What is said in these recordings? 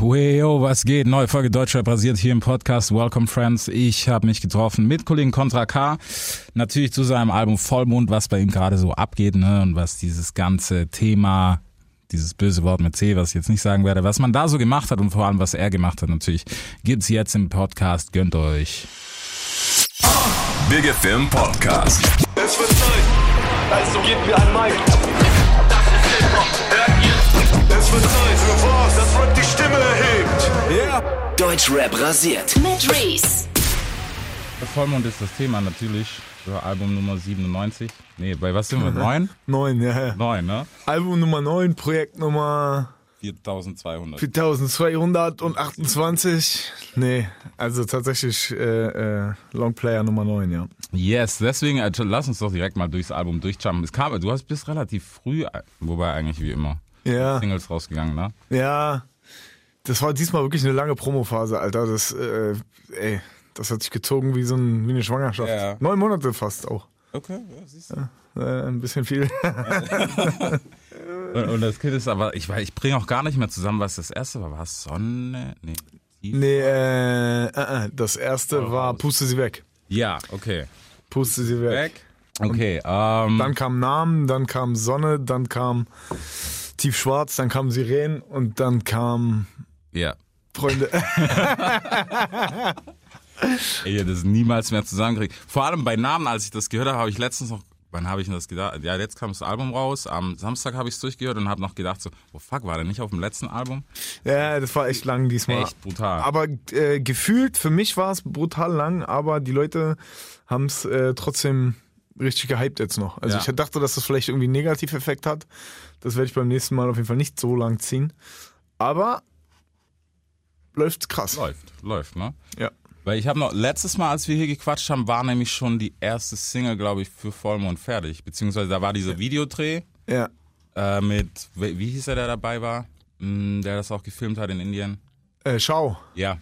Weo, was geht? Neue Folge Deutschrap basiert hier im Podcast. Welcome Friends. Ich habe mich getroffen mit Kollegen Contra K. Natürlich zu seinem Album Vollmond, was bei ihm gerade so abgeht, ne? Und was dieses ganze Thema, dieses böse Wort mit C, was ich jetzt nicht sagen werde, was man da so gemacht hat und vor allem, was er gemacht hat, natürlich gibt's jetzt im Podcast. Gönnt euch. Big Film Podcast. Es wird Zeit, also gebt mir ein Mic. Es wird Zeit für was, das Rap die Stimme erhebt. Ja. Deutschrap rasiert. Mit Reese. Vollmond ist das Thema natürlich. So Album Nummer 97. Nee, bei was sind wir? Neun? Neun, ja, ja. Neun, ne? Album Nummer 9, Projekt Nummer 4200. 4228. Nee, also tatsächlich äh, äh, Longplayer Nummer 9, ja. Yes, deswegen äh, lass uns doch direkt mal durchs Album durchjumpen. Es kam, du hast bist relativ früh, wobei eigentlich wie immer, Ja, Singles rausgegangen, ne? ja. Das war diesmal wirklich eine lange Promophase, Alter. Das, äh, ey, das hat sich gezogen wie so ein, wie eine Schwangerschaft. Ja. Neun Monate fast auch. Okay, ja, siehst du. Äh, ein bisschen viel. Und, und das Kind ist aber, ich weiß, ich bringe auch gar nicht mehr zusammen, was das erste war. War es Sonne? Nee. Nee, äh, äh, äh, das erste war Puste sie weg. Ja, okay. Puste sie weg. Weg. Okay, ähm, Dann kam Namen, dann kam Sonne, dann kam Tiefschwarz, dann kam Sirenen und dann kam ja. Freunde. Ey, ich hätte das niemals mehr zusammengekriegt. Vor allem bei Namen, als ich das gehört habe, habe ich letztens noch, wann habe ich denn das gedacht? Ja, jetzt kam das Album raus. Am Samstag habe ich es durchgehört und habe noch gedacht so, oh fuck, war der nicht auf dem letzten Album? ja, das war echt lang diesmal. Echt brutal. Aber äh, gefühlt, für mich war es brutal lang, aber die Leute haben es äh, trotzdem richtig gehypt jetzt noch. Also Ja. ich dachte, dass das vielleicht irgendwie einen Negativeffekt hat. Das werde ich beim nächsten Mal auf jeden Fall nicht so lang ziehen. Aber läuft krass. läuft, läuft, ne? Ja. Weil ich habe noch, letztes Mal, als wir hier gequatscht haben, war nämlich schon die erste Single, glaube ich, für Vollmond fertig. Beziehungsweise da war dieser Videodreh Ja. äh, mit, wie hieß er, der dabei war? Mm, Der das auch gefilmt hat in Indien. Äh, schau. Ja,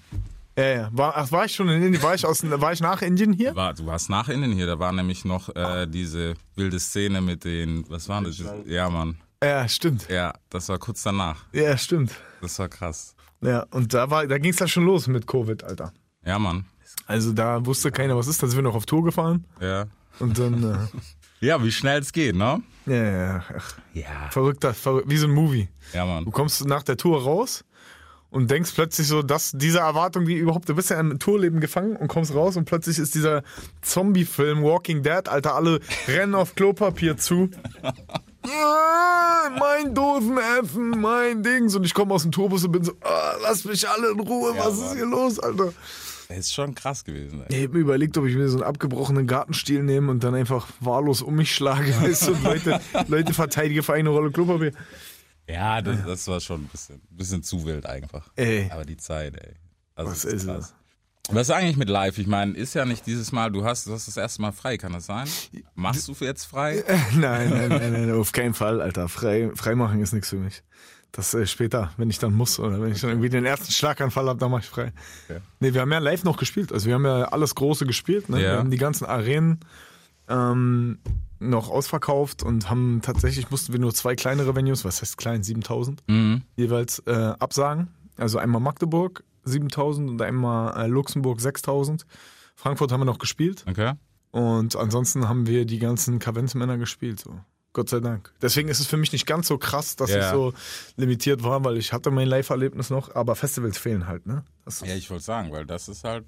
Ja, ja. War, ach, war ich schon in Indien? War ich, aus, war ich nach Indien hier? war, du warst nach Indien hier. Da war nämlich noch äh, diese wilde Szene mit den, was waren das? Ja, Mann. Ja, stimmt. Ja, das war kurz danach. Ja, stimmt. Das war krass. Ja, und da war, da ging es dann schon los mit Covid, Alter. Ja, Mann. Also da wusste keiner, was ist. Da sind wir noch auf Tour gefahren Ja. und dann, Ja, wie schnell es geht, ne? äh, ja, ja, ach, Ja. verrückter, verrückt, wie so ein Movie. Ja, Mann. Du kommst nach der Tour raus und denkst plötzlich so, dass diese Erwartung, die überhaupt, du bist ja im Tourleben gefangen und kommst raus und plötzlich ist dieser Zombie-Film Walking Dead, Alter, alle rennen auf Klopapier zu. Ah, mein Dosenessen, mein Dings. Und ich komme aus dem Tourbus und bin so, ah, lass mich alle in Ruhe, was ist Mann. hier los, Alter? Das ist schon krass gewesen. Ey. Ich hab mir überlegt, ob ich mir so einen abgebrochenen Gartenstiel nehme und dann einfach wahllos um mich schlage, weißt und Leute, Leute verteidige für eine Rolle Klopapier. Ja, das, das war schon ein bisschen, bisschen zu wild einfach. Ey. Aber die Zeit, ey. Also Was das ist krass. Was ist eigentlich mit live? Ich meine, ist ja nicht dieses Mal, du hast, du hast das erste Mal frei, kann das sein? Machst du für jetzt frei? Nein, nein, nein, nein, auf keinen Fall, Alter. Frei, Freimachen ist nichts für mich. Das äh, später, wenn ich dann muss oder wenn ich dann irgendwie den ersten Schlaganfall habe, dann mache ich frei. Okay. Nee, wir haben ja live noch gespielt. Also wir haben ja alles Große gespielt. Ne? Ja. Wir haben die ganzen Arenen ähm, noch ausverkauft und haben tatsächlich, mussten wir nur zwei kleinere Venues, was heißt klein, 7000, Mhm. jeweils äh, absagen. Also einmal Magdeburg 7000 und einmal äh, Luxemburg 6000. Frankfurt haben wir noch gespielt. Okay. Und ansonsten haben wir die ganzen Kavenzmänner gespielt. So. Gott sei Dank. Deswegen ist es für mich nicht ganz so krass, dass Ja. ich so limitiert war, weil ich hatte mein Live-Erlebnis noch, aber Festivals fehlen halt, ne? Das, Ja, ich wollte sagen, weil das ist halt,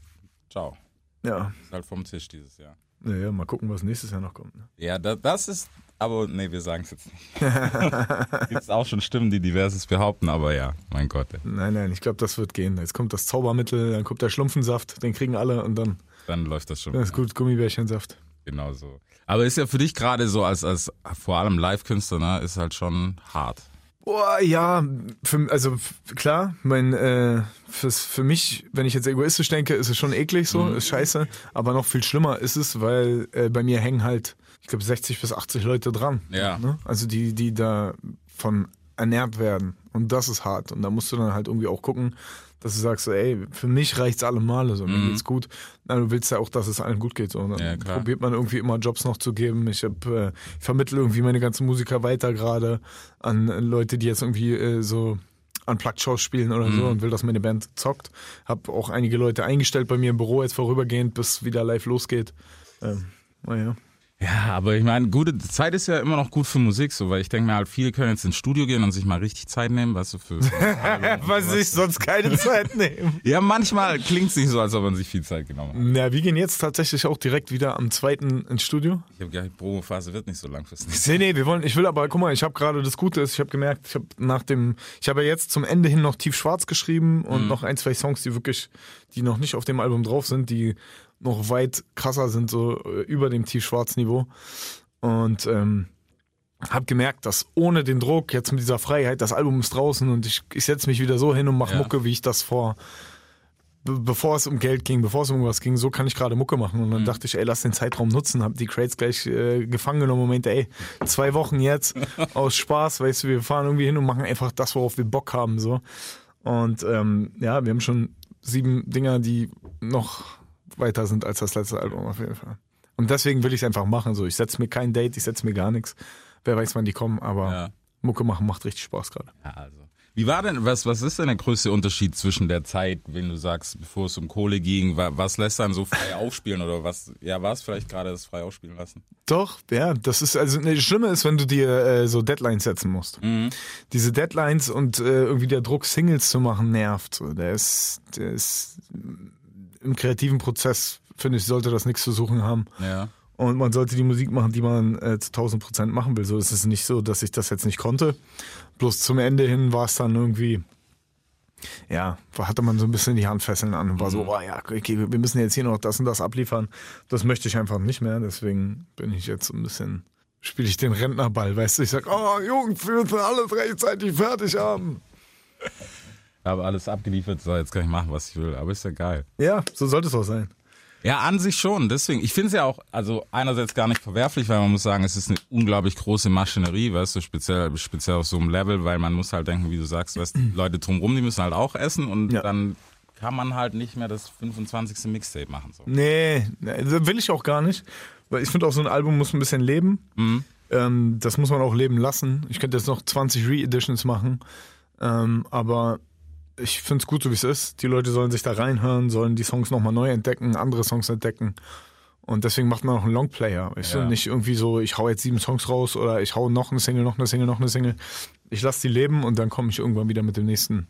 ciao, ja. ist halt vom Tisch dieses Jahr. Naja, mal gucken, was nächstes Jahr noch kommt. Ne? Ja, da, das ist, aber nee, wir sagen es jetzt nicht. Gibt auch schon Stimmen, die diverses behaupten, aber ja, mein Gott. Ey. Nein, nein, ich glaube, das wird gehen. Jetzt kommt das Zaubermittel, dann kommt der Schlumpfensaft, den kriegen alle und dann Dann läuft das schon. dann ist gut, Gummibärchensaft. Genau so. Aber ist ja für dich gerade so als, als vor allem Live-Künstler, ne, ist halt schon hart. Boah, ja, für, also klar, mein, äh, fürs, für mich, wenn ich jetzt egoistisch denke, ist es schon eklig so, ist scheiße. Aber noch viel schlimmer ist es, weil äh, bei mir hängen halt, ich glaube, 60 bis 80 Leute dran. Ja. Ne? Also die, die da von ernährt werden. Und das ist hart. Und da musst du dann halt irgendwie auch gucken, dass du sagst, so, ey, für mich reicht's alle Male, so, mir geht's gut. Na, du willst ja auch, dass es allen gut geht. So. Mhm. Ja, probiert man irgendwie immer Jobs noch zu geben. Ich hab, äh, ich vermittle irgendwie meine ganzen Musiker weiter gerade an Leute, die jetzt irgendwie äh, so Unplugged-Shows spielen oder so und will, dass meine Band zockt. Hab auch einige Leute eingestellt bei mir im Büro jetzt vorübergehend, bis wieder live losgeht. Ähm, naja. Ja, aber ich meine, gute Zeit ist ja immer noch gut für Musik, so, weil ich denke mir halt, viele können jetzt ins Studio gehen und sich mal richtig Zeit nehmen, weißt du, für. Was ich sonst keine Zeit nehme. ja, manchmal klingt es nicht so, als ob man sich viel Zeit genommen hat. Na, wir gehen jetzt tatsächlich auch direkt wieder am zweiten ins Studio. Ich habe gedacht, Promophase wird nicht so langfristig. Nee, nee, wir wollen, ich will aber, guck mal, ich habe gerade das Gute ist, ich habe gemerkt, ich habe nach dem, ich habe ja jetzt zum Ende hin noch tief schwarz geschrieben und noch ein, zwei Songs, die wirklich, die noch nicht auf dem Album drauf sind, die noch weit krasser sind, so äh, über dem tief schwarz Niveau. Und ähm, habe gemerkt, dass ohne den Druck, jetzt mit dieser Freiheit, das Album ist draußen und ich, ich setze mich wieder so hin und mache Ja. Mucke, wie ich das vor, be bevor es um Geld ging, bevor es um irgendwas ging, so kann ich gerade Mucke machen. Und dann dachte ich, ey, lass den Zeitraum nutzen, hab die Crates gleich äh, gefangen genommen. Moment, ey, zwei Wochen jetzt aus Spaß, weißt du, wir fahren irgendwie hin und machen einfach das, worauf wir Bock haben, so. Und ähm, ja, wir haben schon sieben Dinger, die noch weiter sind als das letzte Album auf jeden Fall. Und deswegen will ich es einfach machen. So, ich setze mir kein Date, ich setze mir gar nichts. Wer weiß, wann die kommen, aber Ja. Mucke machen macht richtig Spaß gerade. Ja, also. Wie war denn, was, was ist denn der größte Unterschied zwischen der Zeit, wenn du sagst, bevor es um Kohle ging, wa- was lässt dann so frei aufspielen oder was, ja, war es vielleicht gerade das frei aufspielen lassen? Doch, ja, das ist also ne, das Schlimme ist, wenn du dir äh, so Deadlines setzen musst. Diese Deadlines und äh, irgendwie der Druck, Singles zu machen, nervt. So. Der ist, der ist im kreativen Prozess, finde ich, sollte das nichts zu suchen haben. Ja. Und man sollte die Musik machen, die man äh, zu 1000 Prozent machen will. So ist es nicht so, dass ich das jetzt nicht konnte. Bloß zum Ende hin war es dann irgendwie, ja, hatte man so ein bisschen die Handfesseln an und war so, oh ja, okay, wir müssen jetzt hier noch das und das abliefern. Das möchte ich einfach nicht mehr. Deswegen bin ich jetzt so ein bisschen, spiele ich den Rentnerball, weißt du? Ich sag, oh Jungs, wir müssen alles rechtzeitig fertig haben. Habe alles abgeliefert, so, jetzt kann ich machen, was ich will, aber ist ja geil. Ja, so sollte es auch sein. Ja, an sich schon. Deswegen, ich finde es ja auch, also einerseits gar nicht verwerflich, weil man muss sagen, es ist eine unglaublich große Maschinerie, weißt du, speziell, speziell auf so einem Level, weil man muss halt denken, wie du sagst, weißt, die Leute drumrum, die müssen halt auch essen und Ja. dann kann man halt nicht mehr das 25. Mixtape machen. So. Nee, das will ich auch gar nicht. Weil ich finde auch, so ein Album muss ein bisschen leben. Ähm, das muss man auch leben lassen. Ich könnte jetzt noch 20 Re-Editions machen. Ähm, aber ich finde es gut, so wie es ist. Die Leute sollen sich da reinhören, sollen die Songs nochmal neu entdecken, andere Songs entdecken. Und deswegen macht man auch einen Longplayer. Weißt Ja. du? Nicht irgendwie so, ich hau jetzt sieben Songs raus oder ich hau noch eine Single, noch eine Single, noch eine Single. Ich lasse die leben und dann komme ich irgendwann wieder mit dem nächsten,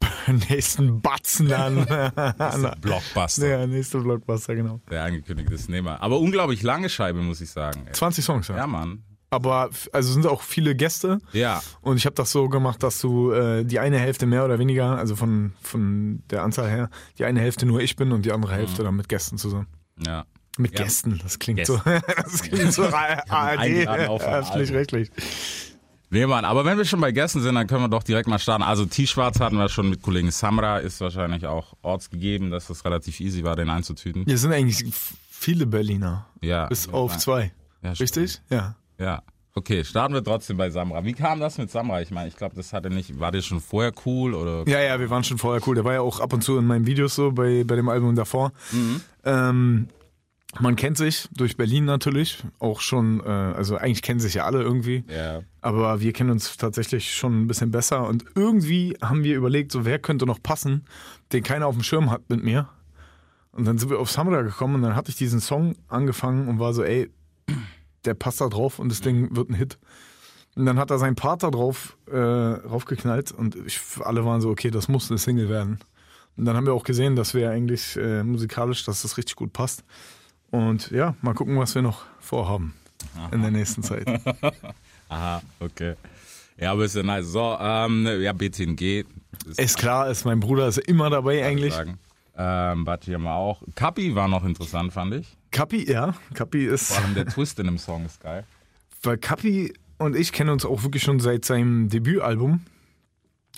nächsten Batzen an. Blockbuster, ja, nächste Blockbuster, genau. der angekündigte Nehmer. Aber unglaublich lange Scheibe, muss ich sagen. ey. 20 Songs, ja. Ja, Mann. Aber also sind auch viele Gäste. Ja. Und ich habe das so gemacht, dass du äh, die eine Hälfte mehr oder weniger, also von, von der Anzahl her, die eine Hälfte nur ich bin und die andere Hälfte dann mit Gästen zusammen. Ja. Mit Mhm. Ja. Gästen, das klingt Gäste. so. das klingt so ARD, öffentlich-rechtlich. Nee, Mann, aber wenn wir schon bei Gästen sind, dann können wir doch direkt mal starten. Also T-Schwarz hatten wir schon mit Kollegen Samra, ist wahrscheinlich auch ortsgegeben, dass das relativ easy war, den einzutüten. Hier sind eigentlich viele Berliner. Ja. Bis auf zwei. Ja, Richtig? Ja. Ja. Okay, starten wir trotzdem bei Samra. Wie kam das mit Samra? Ich meine, ich glaube, das hatte nicht, war der schon vorher cool oder? Ja, ja, wir waren schon vorher cool. Der war ja auch ab und zu in meinen Videos so bei, bei dem Album davor. Mhm. Ähm, man kennt sich durch Berlin natürlich. Auch schon, äh, also eigentlich kennen sich ja alle irgendwie. Ja. Aber wir kennen uns tatsächlich schon ein bisschen besser. Und irgendwie haben wir überlegt, so wer könnte noch passen, den keiner auf dem Schirm hat mit mir. Und dann sind wir auf Samra gekommen und dann hatte ich diesen Song angefangen und war so, ey, der passt da drauf und das Ding wird ein Hit. Und dann hat er seinen Part da drauf äh, raufgeknallt und ich, alle waren so, okay, das muss eine Single werden. Und dann haben wir auch gesehen, dass wir eigentlich äh, musikalisch, dass das richtig gut passt. Und ja, mal gucken, was wir noch vorhaben in der nächsten Zeit. Aha, okay. Ja, aber ist ja nice. So, ähm, ja, BTNG. Ist Ist klar, ist mein Bruder ist immer dabei eigentlich. Sagen. Ähm, Bati haben wir auch. Kapi war noch interessant, fand ich. Kapi, ja, Kapi ist, Vor allem der Twist in dem Song ist geil. weil Kapi und ich kennen uns auch wirklich schon seit seinem Debütalbum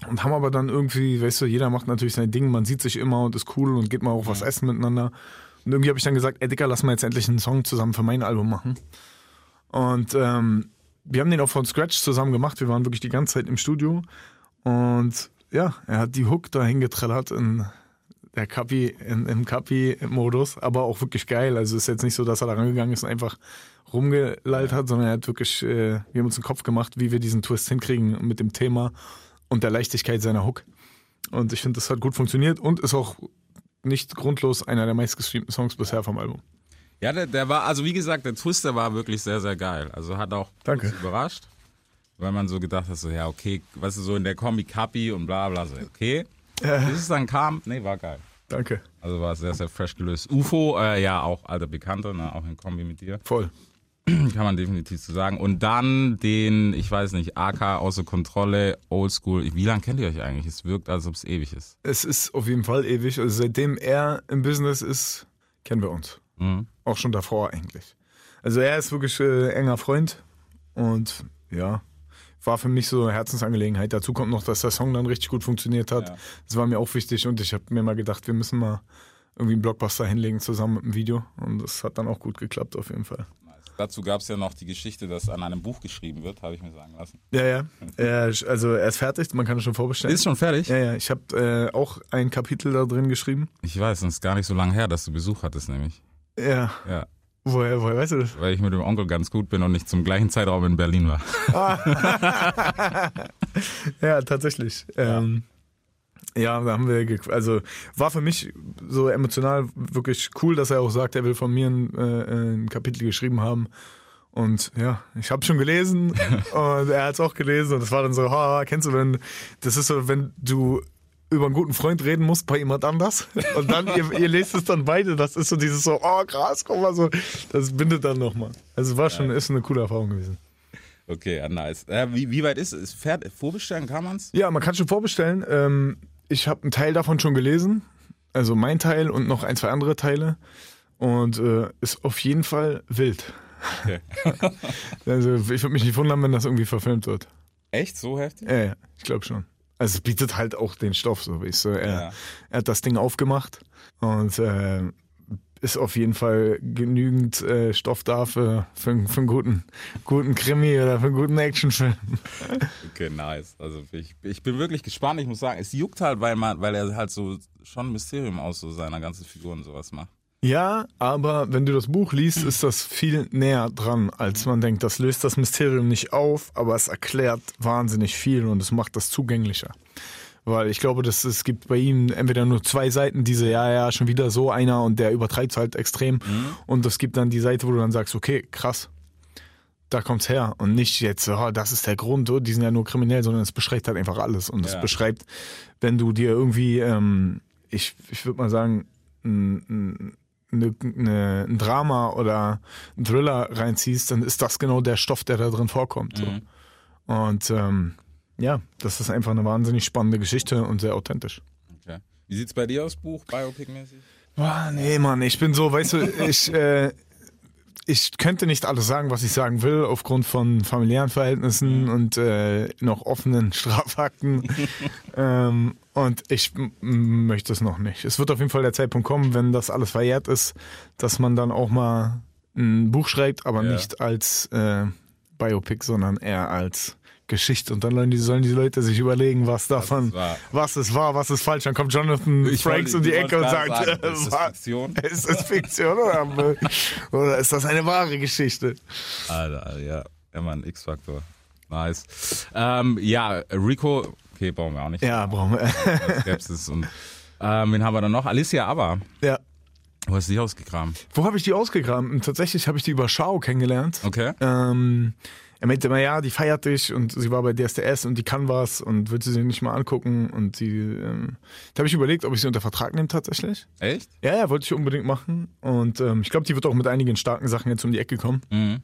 und haben aber dann irgendwie, weißt du, jeder macht natürlich sein Ding, man sieht sich immer und ist cool und geht mal auch was essen miteinander. Und irgendwie habe ich dann gesagt, ey Dicker, lass mal jetzt endlich einen Song zusammen für mein Album machen. Und ähm, wir haben den auch von Scratch zusammen gemacht. Wir waren wirklich die ganze Zeit im Studio. Und ja, er hat die Hook dahin getrellert in der Kapi, in, im Kapi-Modus, aber auch wirklich geil. Also es ist jetzt nicht so, dass er da rangegangen ist und einfach rumgelallt hat, sondern er hat wirklich, äh, wir haben uns einen Kopf gemacht, wie wir diesen Twist hinkriegen mit dem Thema. und der Leichtigkeit seiner Hook. Und ich finde, das hat gut funktioniert und ist auch nicht grundlos einer der meistgestreamten Songs bisher vom Album. Ja, der, der war, also wie gesagt, der Twister war wirklich sehr, sehr geil. Also hat auch Danke. überrascht, weil man so gedacht hat, so, ja, okay, weißt du, so in der Kombi Kapi und bla bla, so, okay. Bis es dann kam, nee, war geil. Danke. Also war sehr, sehr fresh gelöst. UFO, äh, ja, auch alter Bekannter, ne, auch in Kombi mit dir. Voll. Kann man definitiv so sagen. Und dann den, ich weiß nicht, AK außer Kontrolle, Oldschool. Wie lange kennt ihr euch eigentlich? Es wirkt, als ob es ewig ist. Es ist auf jeden Fall ewig. Also seitdem er im Business ist, kennen wir uns. Mhm. Auch schon davor eigentlich. Also er ist wirklich äh, enger Freund und ja, war für mich so eine Herzensangelegenheit. Dazu kommt noch, dass der Song dann richtig gut funktioniert hat. Ja. Das war mir auch wichtig und ich habe mir mal gedacht, wir müssen mal irgendwie einen Blockbuster hinlegen zusammen mit einem Video und das hat dann auch gut geklappt auf jeden Fall. Dazu gab es ja noch die Geschichte, dass an einem Buch geschrieben wird, habe ich mir sagen lassen. Ja, ja. Er, also er ist fertig, man kann es schon vorbestellen. Ist schon fertig? ja, ja. Ich habe äh, auch ein Kapitel da drin geschrieben. Ich weiß, es ist gar nicht so lange her, dass du Besuch hattest, nämlich. Ja. Ja. Woher, woher weißt du das? Weil ich mit dem Onkel ganz gut bin und nicht zum gleichen Zeitraum in Berlin war. Ja, tatsächlich. Ja. Ähm, ja, da haben wir, also war für mich so emotional wirklich cool, dass er auch sagt, er will von mir ein, äh, ein Kapitel geschrieben haben. Und ja, ich habe schon gelesen und er hat es auch gelesen und es war dann so, ha, kennst du, wenn, das ist so, wenn du über einen guten Freund reden musst bei jemand anders und dann, ihr, ihr lest es dann beide, das ist so dieses so, oh krass, guck mal so, das bindet dann nochmal. Also war schon, ist eine coole Erfahrung gewesen. Okay, ja, nice. Äh, wie, wie weit ist es? Fährt, vorbestellen kann man's? Ja, man kann schon vorbestellen. Ähm, ich habe einen Teil davon schon gelesen. Also mein Teil und noch ein, zwei andere Teile. Und äh, ist auf jeden Fall wild. Okay. Also ich würde mich nicht wundern, wenn das irgendwie verfilmt wird. Echt so heftig? Ja, ja, ich glaube schon. Also es bietet halt auch den Stoff, so wie ich so. Er, Ja. er hat das Ding aufgemacht und äh, ist auf jeden Fall genügend äh, Stoff da für, für, für einen guten, guten Krimi oder für einen guten Actionfilm. Okay, nice. Also ich, ich bin wirklich gespannt. Ich muss sagen, es juckt halt, weil man, weil er halt so schon ein Mysterium aus so seiner ganzen Figur und sowas macht. Ja, aber wenn du das Buch liest, ist das viel näher dran, als man denkt. Das löst das Mysterium nicht auf, aber es erklärt wahnsinnig viel und es macht das zugänglicher. Weil ich glaube, dass es gibt bei ihm entweder nur zwei Seiten, diese, ja, ja, schon wieder so einer und der übertreibt halt extrem. Und es gibt dann die Seite, wo du dann sagst, okay, krass, da kommt's her. Und nicht jetzt, oh, das ist der Grund, oh, die sind ja nur kriminell, sondern es beschreibt halt einfach alles. Und es Ja. beschreibt, wenn du dir irgendwie, ähm, ich, ich würde mal sagen, ein, ein, eine, eine, ein Drama oder ein Thriller reinziehst, dann ist das genau der Stoff, der da drin vorkommt. So. Und ähm, ja, das ist einfach eine wahnsinnig spannende Geschichte und sehr authentisch. Okay. Wie sieht's bei dir aus, Buch, Biopic-mäßig? Boah, nee, Mann, ich bin so, weißt du, ich, äh, ich könnte nicht alles sagen, was ich sagen will, aufgrund von familiären Verhältnissen und äh, noch offenen Strafakten. ähm, und ich möchte es noch nicht. Es wird auf jeden Fall der Zeitpunkt kommen, wenn das alles verjährt ist, dass man dann auch mal ein Buch schreibt, aber Ja. nicht als äh, Biopic, sondern eher als Geschichte. Und dann sollen die, sollen die Leute sich überlegen, was davon, es war. was ist wahr, was ist falsch. Dann kommt Jonathan Ich Franks um die Ecke und sagt, sagen, äh, ist das? Fiktion? Ist das Fiktion oder, oder ist das eine wahre Geschichte? Alter, ja. Immer ein X-Faktor. Nice. Ähm, ja, Rico, okay, brauchen wir auch nicht. Ja, brauchen wir. Skepsis und ähm, wen haben wir dann noch? Alicia Aber. Ja. Wo hast du die ausgegraben? Wo habe ich die ausgegraben? Tatsächlich habe ich die über Schau kennengelernt. Okay. Ähm, er meinte immer, ja, die feiert dich und sie war bei DSDS und die kann was und willst du sie nicht mal angucken und sie, ähm, da habe ich überlegt, ob ich sie unter Vertrag nehme tatsächlich. Echt? Ja, ja, wollte ich unbedingt machen und ähm, ich glaube, die wird auch mit einigen starken Sachen jetzt um die Ecke kommen. Mhm.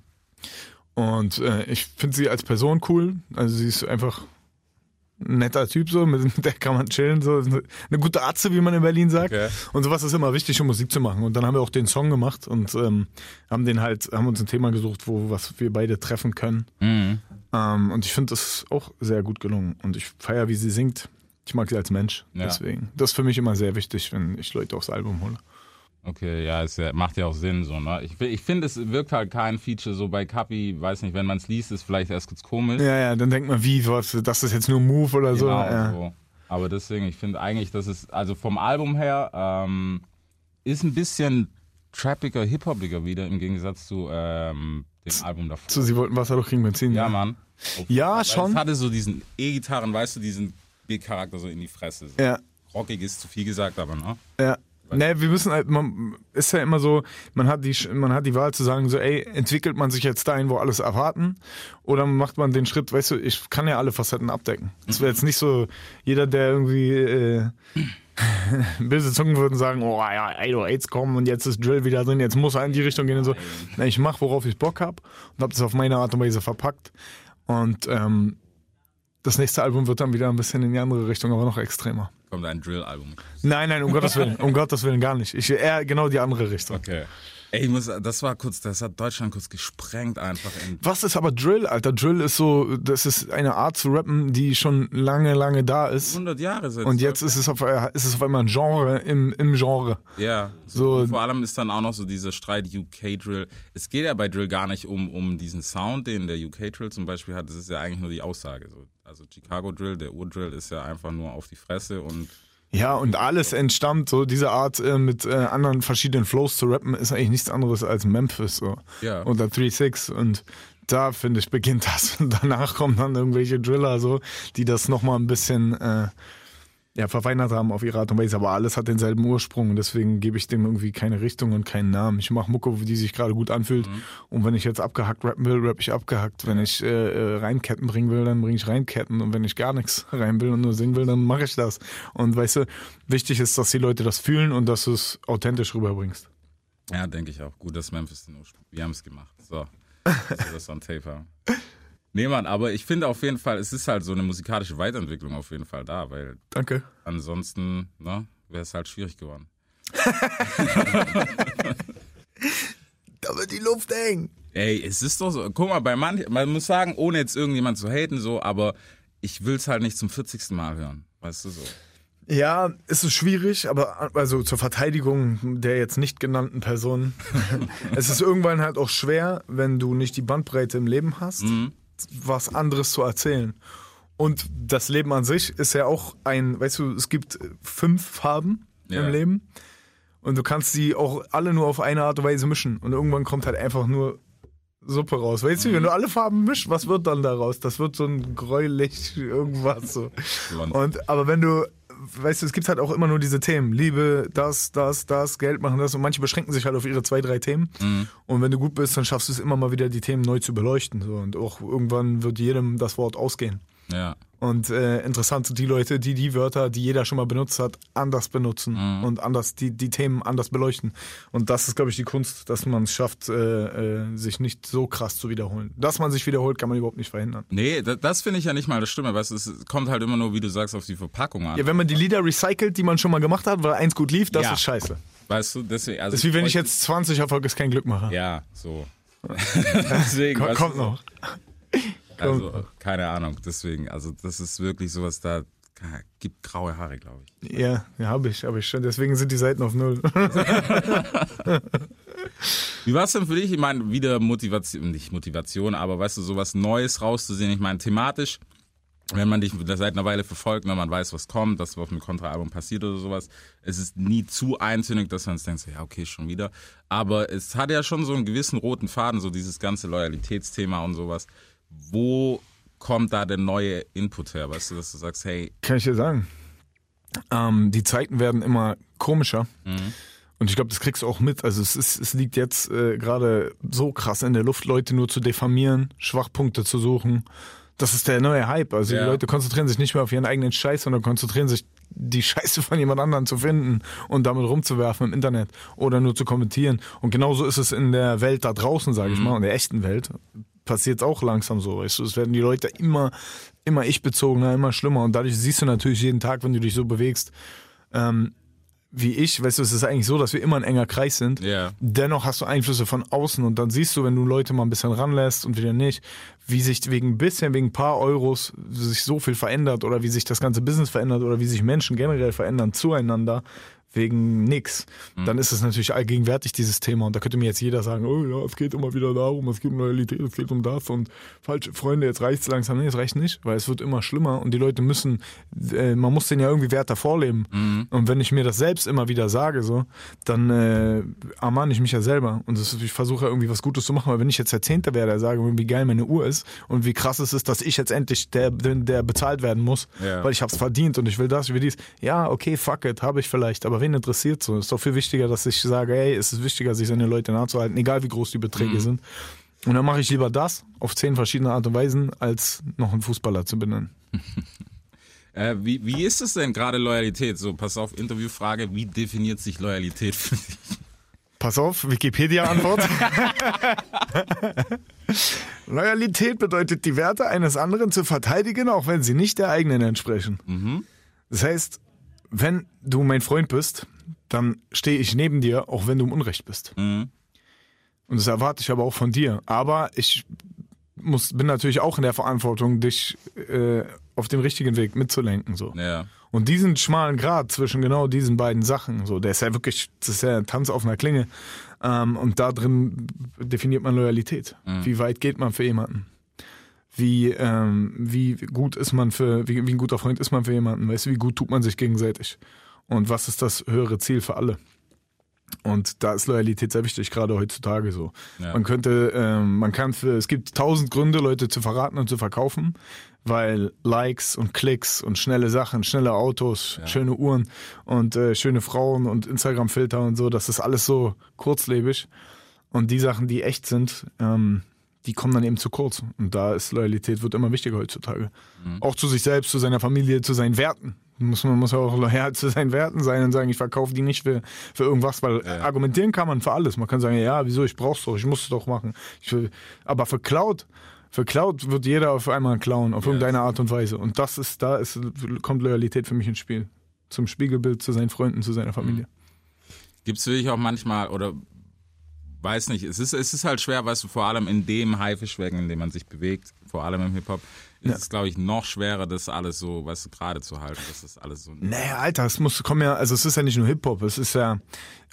Und äh, ich finde sie als Person cool. Also sie ist einfach ein netter Typ so, mit, der kann man chillen. So. Eine gute Atze, wie man in Berlin sagt. Okay. Und sowas ist immer wichtig, um Musik zu machen. Und dann haben wir auch den Song gemacht und ähm, haben den halt, haben uns ein Thema gesucht, wo was wir beide treffen können. Mhm. Ähm, und ich finde das auch sehr gut gelungen. Und ich feiere, wie sie singt. Ich mag sie als Mensch. Ja. Deswegen. Das ist für mich immer sehr wichtig, wenn ich Leute aufs Album hole. Okay, ja, es macht ja auch Sinn so, ne? Ich, ich finde, es wirkt halt kein Feature so bei Kapi, weiß nicht, wenn man es liest, ist vielleicht erst kurz komisch. Ja, ja, dann denkt man, wie, was, das ist jetzt nur Move oder so. Genau, Ja. so. Aber deswegen, ich finde eigentlich, dass es, also vom Album her, ähm, ist ein bisschen trappiger, hip-hopiger wieder im Gegensatz zu ähm, dem Album davor. So, sie wollten Wasser durch kriegen Benzin. ja, Mann. Ja, Weil schon. Es hatte so diesen E-Gitarren, weißt du, diesen Big-Charakter so in die Fresse. So. Ja, Rockig ist zu viel gesagt, aber ne? ja. Ne, wir müssen halt, man ist ja immer so, man hat die, man hat die Wahl zu sagen, so, ey, entwickelt man sich jetzt dahin, wo alles erwarten, oder macht man den Schritt, weißt du, ich kann ja alle Facetten abdecken. Es wäre jetzt nicht so, jeder, der irgendwie äh, böse Zungen würden sagen, oh ja, 808s kommen und jetzt ist Drill wieder drin, jetzt muss er in die Richtung gehen und so. Na, ich mach, worauf ich Bock hab und hab das auf meine Art und Weise verpackt. Und ähm, das nächste Album wird dann wieder ein bisschen in die andere Richtung, aber noch extremer. Kommt ein Drill-Album. Nein, nein, um Gottes Willen, um Gottes Willen gar nicht. Ich eher genau die andere Richtung. Okay. Ey, ich muss, das war kurz, das hat Deutschland kurz gesprengt einfach. In, Was ist aber Drill, Alter? Drill ist so, das ist eine Art zu rappen, die schon lange, lange da ist. 100 Jahre sind Und jetzt ist es auf, ist es auf einmal ein Genre im, im Genre. Ja, So- so, vor allem ist dann auch noch so dieser Streit UK-Drill. Es geht ja bei Drill gar nicht um, um diesen Sound, den der UK-Drill zum Beispiel hat. Das ist ja eigentlich nur die Aussage. So. Also Chicago-Drill, der Ur-Drill ist ja einfach nur auf die Fresse und Ja, und alles entstammt, so diese Art äh, mit äh, anderen verschiedenen Flows zu rappen, ist eigentlich nichts anderes als Memphis so. Ja. Oder 3-6 und da, finde ich, beginnt das. Und danach kommen dann irgendwelche Driller so, die das nochmal ein bisschen äh, ja, verfeinert haben auf ihre Art und Weise, aber alles hat denselben Ursprung und deswegen gebe ich dem irgendwie keine Richtung und keinen Namen. Ich mache Mucke, die sich gerade gut anfühlt und wenn ich jetzt abgehackt rappen will, rapp ich abgehackt. Wenn ich äh, äh, Reimketten bringen will, dann bringe ich Reimketten und wenn ich gar nichts rein will und nur singen will, dann mache ich das. Und weißt du, wichtig ist, dass die Leute das fühlen und dass du es authentisch rüberbringst. ja, denke ich auch. Gut, dass Memphis den Ursprung. Wir haben es gemacht. So. Dass wir das on tape haben. Nee, Mann, aber ich finde auf jeden Fall, es ist halt so eine musikalische Weiterentwicklung auf jeden Fall da, weil Danke. ansonsten, ne, wäre es halt schwierig geworden. Da wird die Luft eng. Ey, es ist doch so. Guck mal, bei manchen, man muss sagen, ohne jetzt irgendjemand zu haten, so, aber ich will es halt nicht zum 40. Mal hören. Weißt du so? Ja, es ist schwierig, aber also zur Verteidigung der jetzt nicht genannten Personen. es ist irgendwann halt auch schwer, wenn du nicht die Bandbreite im Leben hast, was anderes zu erzählen. Und das Leben an sich ist ja auch ein, weißt du, es gibt fünf Farben Ja. im Leben und du kannst sie auch alle nur auf eine Art und Weise mischen und irgendwann kommt halt einfach nur Suppe raus. Weißt du, wenn du alle Farben mischst, was wird dann daraus? Das wird so ein gräulich irgendwas so. Und aber wenn du, weißt du, es gibt halt auch immer nur diese Themen. Liebe, das, das, das, Geld machen das und manche beschränken sich halt auf ihre zwei, drei Themen. Und wenn du gut bist, dann schaffst du es immer mal wieder, die Themen neu zu beleuchten. So. Und auch irgendwann wird jedem das Wort ausgehen. Ja. Und äh, interessant sind die Leute, die die Wörter, die jeder schon mal benutzt hat, anders benutzen und anders die, die Themen anders beleuchten. Und das ist, glaube ich, die Kunst, dass man es schafft, äh, äh, sich nicht so krass zu wiederholen. Dass man sich wiederholt, kann man überhaupt nicht verhindern. Nee, das, das finde ich ja nicht mal das Stimme, du, es kommt halt immer nur, wie du sagst, auf die Verpackung an. Ja, wenn man die Lieder recycelt, die man schon mal gemacht hat, weil eins gut lief, das Ja. ist scheiße. Weißt du, deswegen, also Das ist wie wenn ich jetzt 20 Erfolg ist kein Glück mache. Ja, so. deswegen, kommt du, noch. Also, keine Ahnung, deswegen, also das ist wirklich sowas, da gibt graue Haare, glaube ich. Ja, ja habe ich, habe ich schon. Deswegen sind die Seiten auf null. Wie war es denn für dich? Ich meine, wieder Motivation, nicht Motivation, aber weißt du, sowas Neues rauszusehen. Ich meine, thematisch, wenn man dich seit einer Weile verfolgt, wenn man weiß, was kommt, das auf einem Kontraalbum passiert oder sowas, es ist nie zu eintönig, dass man sich denkt, so, ja, okay, schon wieder. Aber es hat ja schon so einen gewissen roten Faden, so dieses ganze Loyalitätsthema und sowas. Wo kommt da der neue Input her? Weißt du, dass du sagst, hey, Kann ich dir sagen. Ähm, die Zeiten werden immer komischer. Und ich glaube, das kriegst du auch mit. Also es, ist, es liegt jetzt äh, gerade so krass in der Luft, Leute nur zu diffamieren, Schwachpunkte zu suchen. Das ist der neue Hype. Also Ja. die Leute konzentrieren sich nicht mehr auf ihren eigenen Scheiß, sondern konzentrieren sich, die Scheiße von jemand anderem zu finden und damit rumzuwerfen im Internet oder nur zu kommentieren. Und genauso ist es in der Welt da draußen, sage ich mal, in der echten Welt. Passiert auch langsam so, weißt du. Es werden die Leute immer, immer ich-bezogener, immer schlimmer. Und dadurch siehst du natürlich jeden Tag, wenn du dich so bewegst, ähm, wie ich, weißt du, es ist eigentlich so, dass wir immer ein enger Kreis sind. Ja. Dennoch hast du Einflüsse von außen und dann siehst du, wenn du Leute mal ein bisschen ranlässt und wieder nicht, wie sich wegen ein bisschen, wegen ein paar Euros sich so viel verändert oder wie sich das ganze Business verändert oder wie sich Menschen generell verändern zueinander, wegen nix, dann ist es natürlich allgegenwärtig, dieses Thema. Und da könnte mir jetzt jeder sagen, oh ja, es geht immer wieder darum, es geht um Loyalität, es geht um das und falsche Freunde, jetzt reicht's langsam. Nee, es reicht nicht, weil es wird immer schlimmer und die Leute müssen, äh, man muss den ja irgendwie Wert davor leben. Und wenn ich mir das selbst immer wieder sage, so, dann äh, ermahne ich mich ja selber. Und das, ich versuche ja irgendwie was Gutes zu machen, weil wenn ich jetzt der Zehnte wäre, der sage, wie geil meine Uhr ist und wie krass es ist, dass ich jetzt endlich der der bezahlt werden muss, Ja. weil ich hab's verdient und ich will das, ich will dies. Ja, okay, fuck it, habe ich vielleicht, aber wen interessiert so? Ist doch viel wichtiger, dass ich sage, ey, es ist wichtiger, sich seine Leute nahe zu halten, egal wie groß die Beträge sind. Und dann mache ich lieber das auf zehn verschiedene Art und Weisen, als noch einen Fußballer zu benennen. Äh, wie, wie ist es denn gerade Loyalität? So, pass auf, Interviewfrage, wie definiert sich Loyalität für dich? Pass auf, Wikipedia-Antwort. Loyalität bedeutet, die Werte eines anderen zu verteidigen, auch wenn sie nicht der eigenen entsprechen. Das heißt, wenn du mein Freund bist, dann stehe ich neben dir, auch wenn du im Unrecht bist. Und das erwarte ich aber auch von dir. Aber ich muss, bin natürlich auch in der Verantwortung, dich äh, auf den richtigen Weg mitzulenken. So. Ja. Und diesen schmalen Grad zwischen genau diesen beiden Sachen, so, der ist ja wirklich, das ist ja ein Tanz auf einer Klinge. Ähm, und da drin definiert man Loyalität. Wie weit geht man für jemanden? Wie, ähm, wie gut ist man für, wie, wie ein guter Freund ist man für jemanden? Weißt du, wie gut tut man sich gegenseitig? Und was ist das höhere Ziel für alle? Und da ist Loyalität sehr wichtig, gerade heutzutage so. Ja. Man könnte, ähm, man kann für, es gibt tausend Gründe, Leute zu verraten und zu verkaufen, weil Likes und Klicks und schnelle Sachen, schnelle Autos, schöne Uhren und äh, schöne Frauen und Instagram-Filter und so, das ist alles so kurzlebig. Und die Sachen, die echt sind, ähm, die kommen dann eben zu kurz. Und da ist Loyalität wird immer wichtiger heutzutage. Auch zu sich selbst, zu seiner Familie, zu seinen Werten. Muss man muss ja auch loyal zu seinen Werten sein und sagen, ich verkaufe die nicht für, für irgendwas, weil argumentieren kann man für alles. Man kann sagen, ja, wieso, ich brauch's doch, ich muss es doch machen. Will, aber für Cloud, für Cloud wird jeder auf einmal klauen, auf irgendeine Art und Weise. Und das ist, da ist, kommt Loyalität für mich ins Spiel. Zum Spiegelbild, zu seinen Freunden, zu seiner Familie. Gibt es wirklich auch manchmal, oder weiß nicht, es ist, es ist halt schwer, weißt du, vor allem in dem Haifischbecken, in dem man sich bewegt, vor allem im Hip-Hop, ist es, glaube ich, noch schwerer, das alles so, weißt du, gerade zu halten. Das ist alles so. Naja, Alter, es muss kommen ja, also es ist ja nicht nur Hip-Hop, es ist ja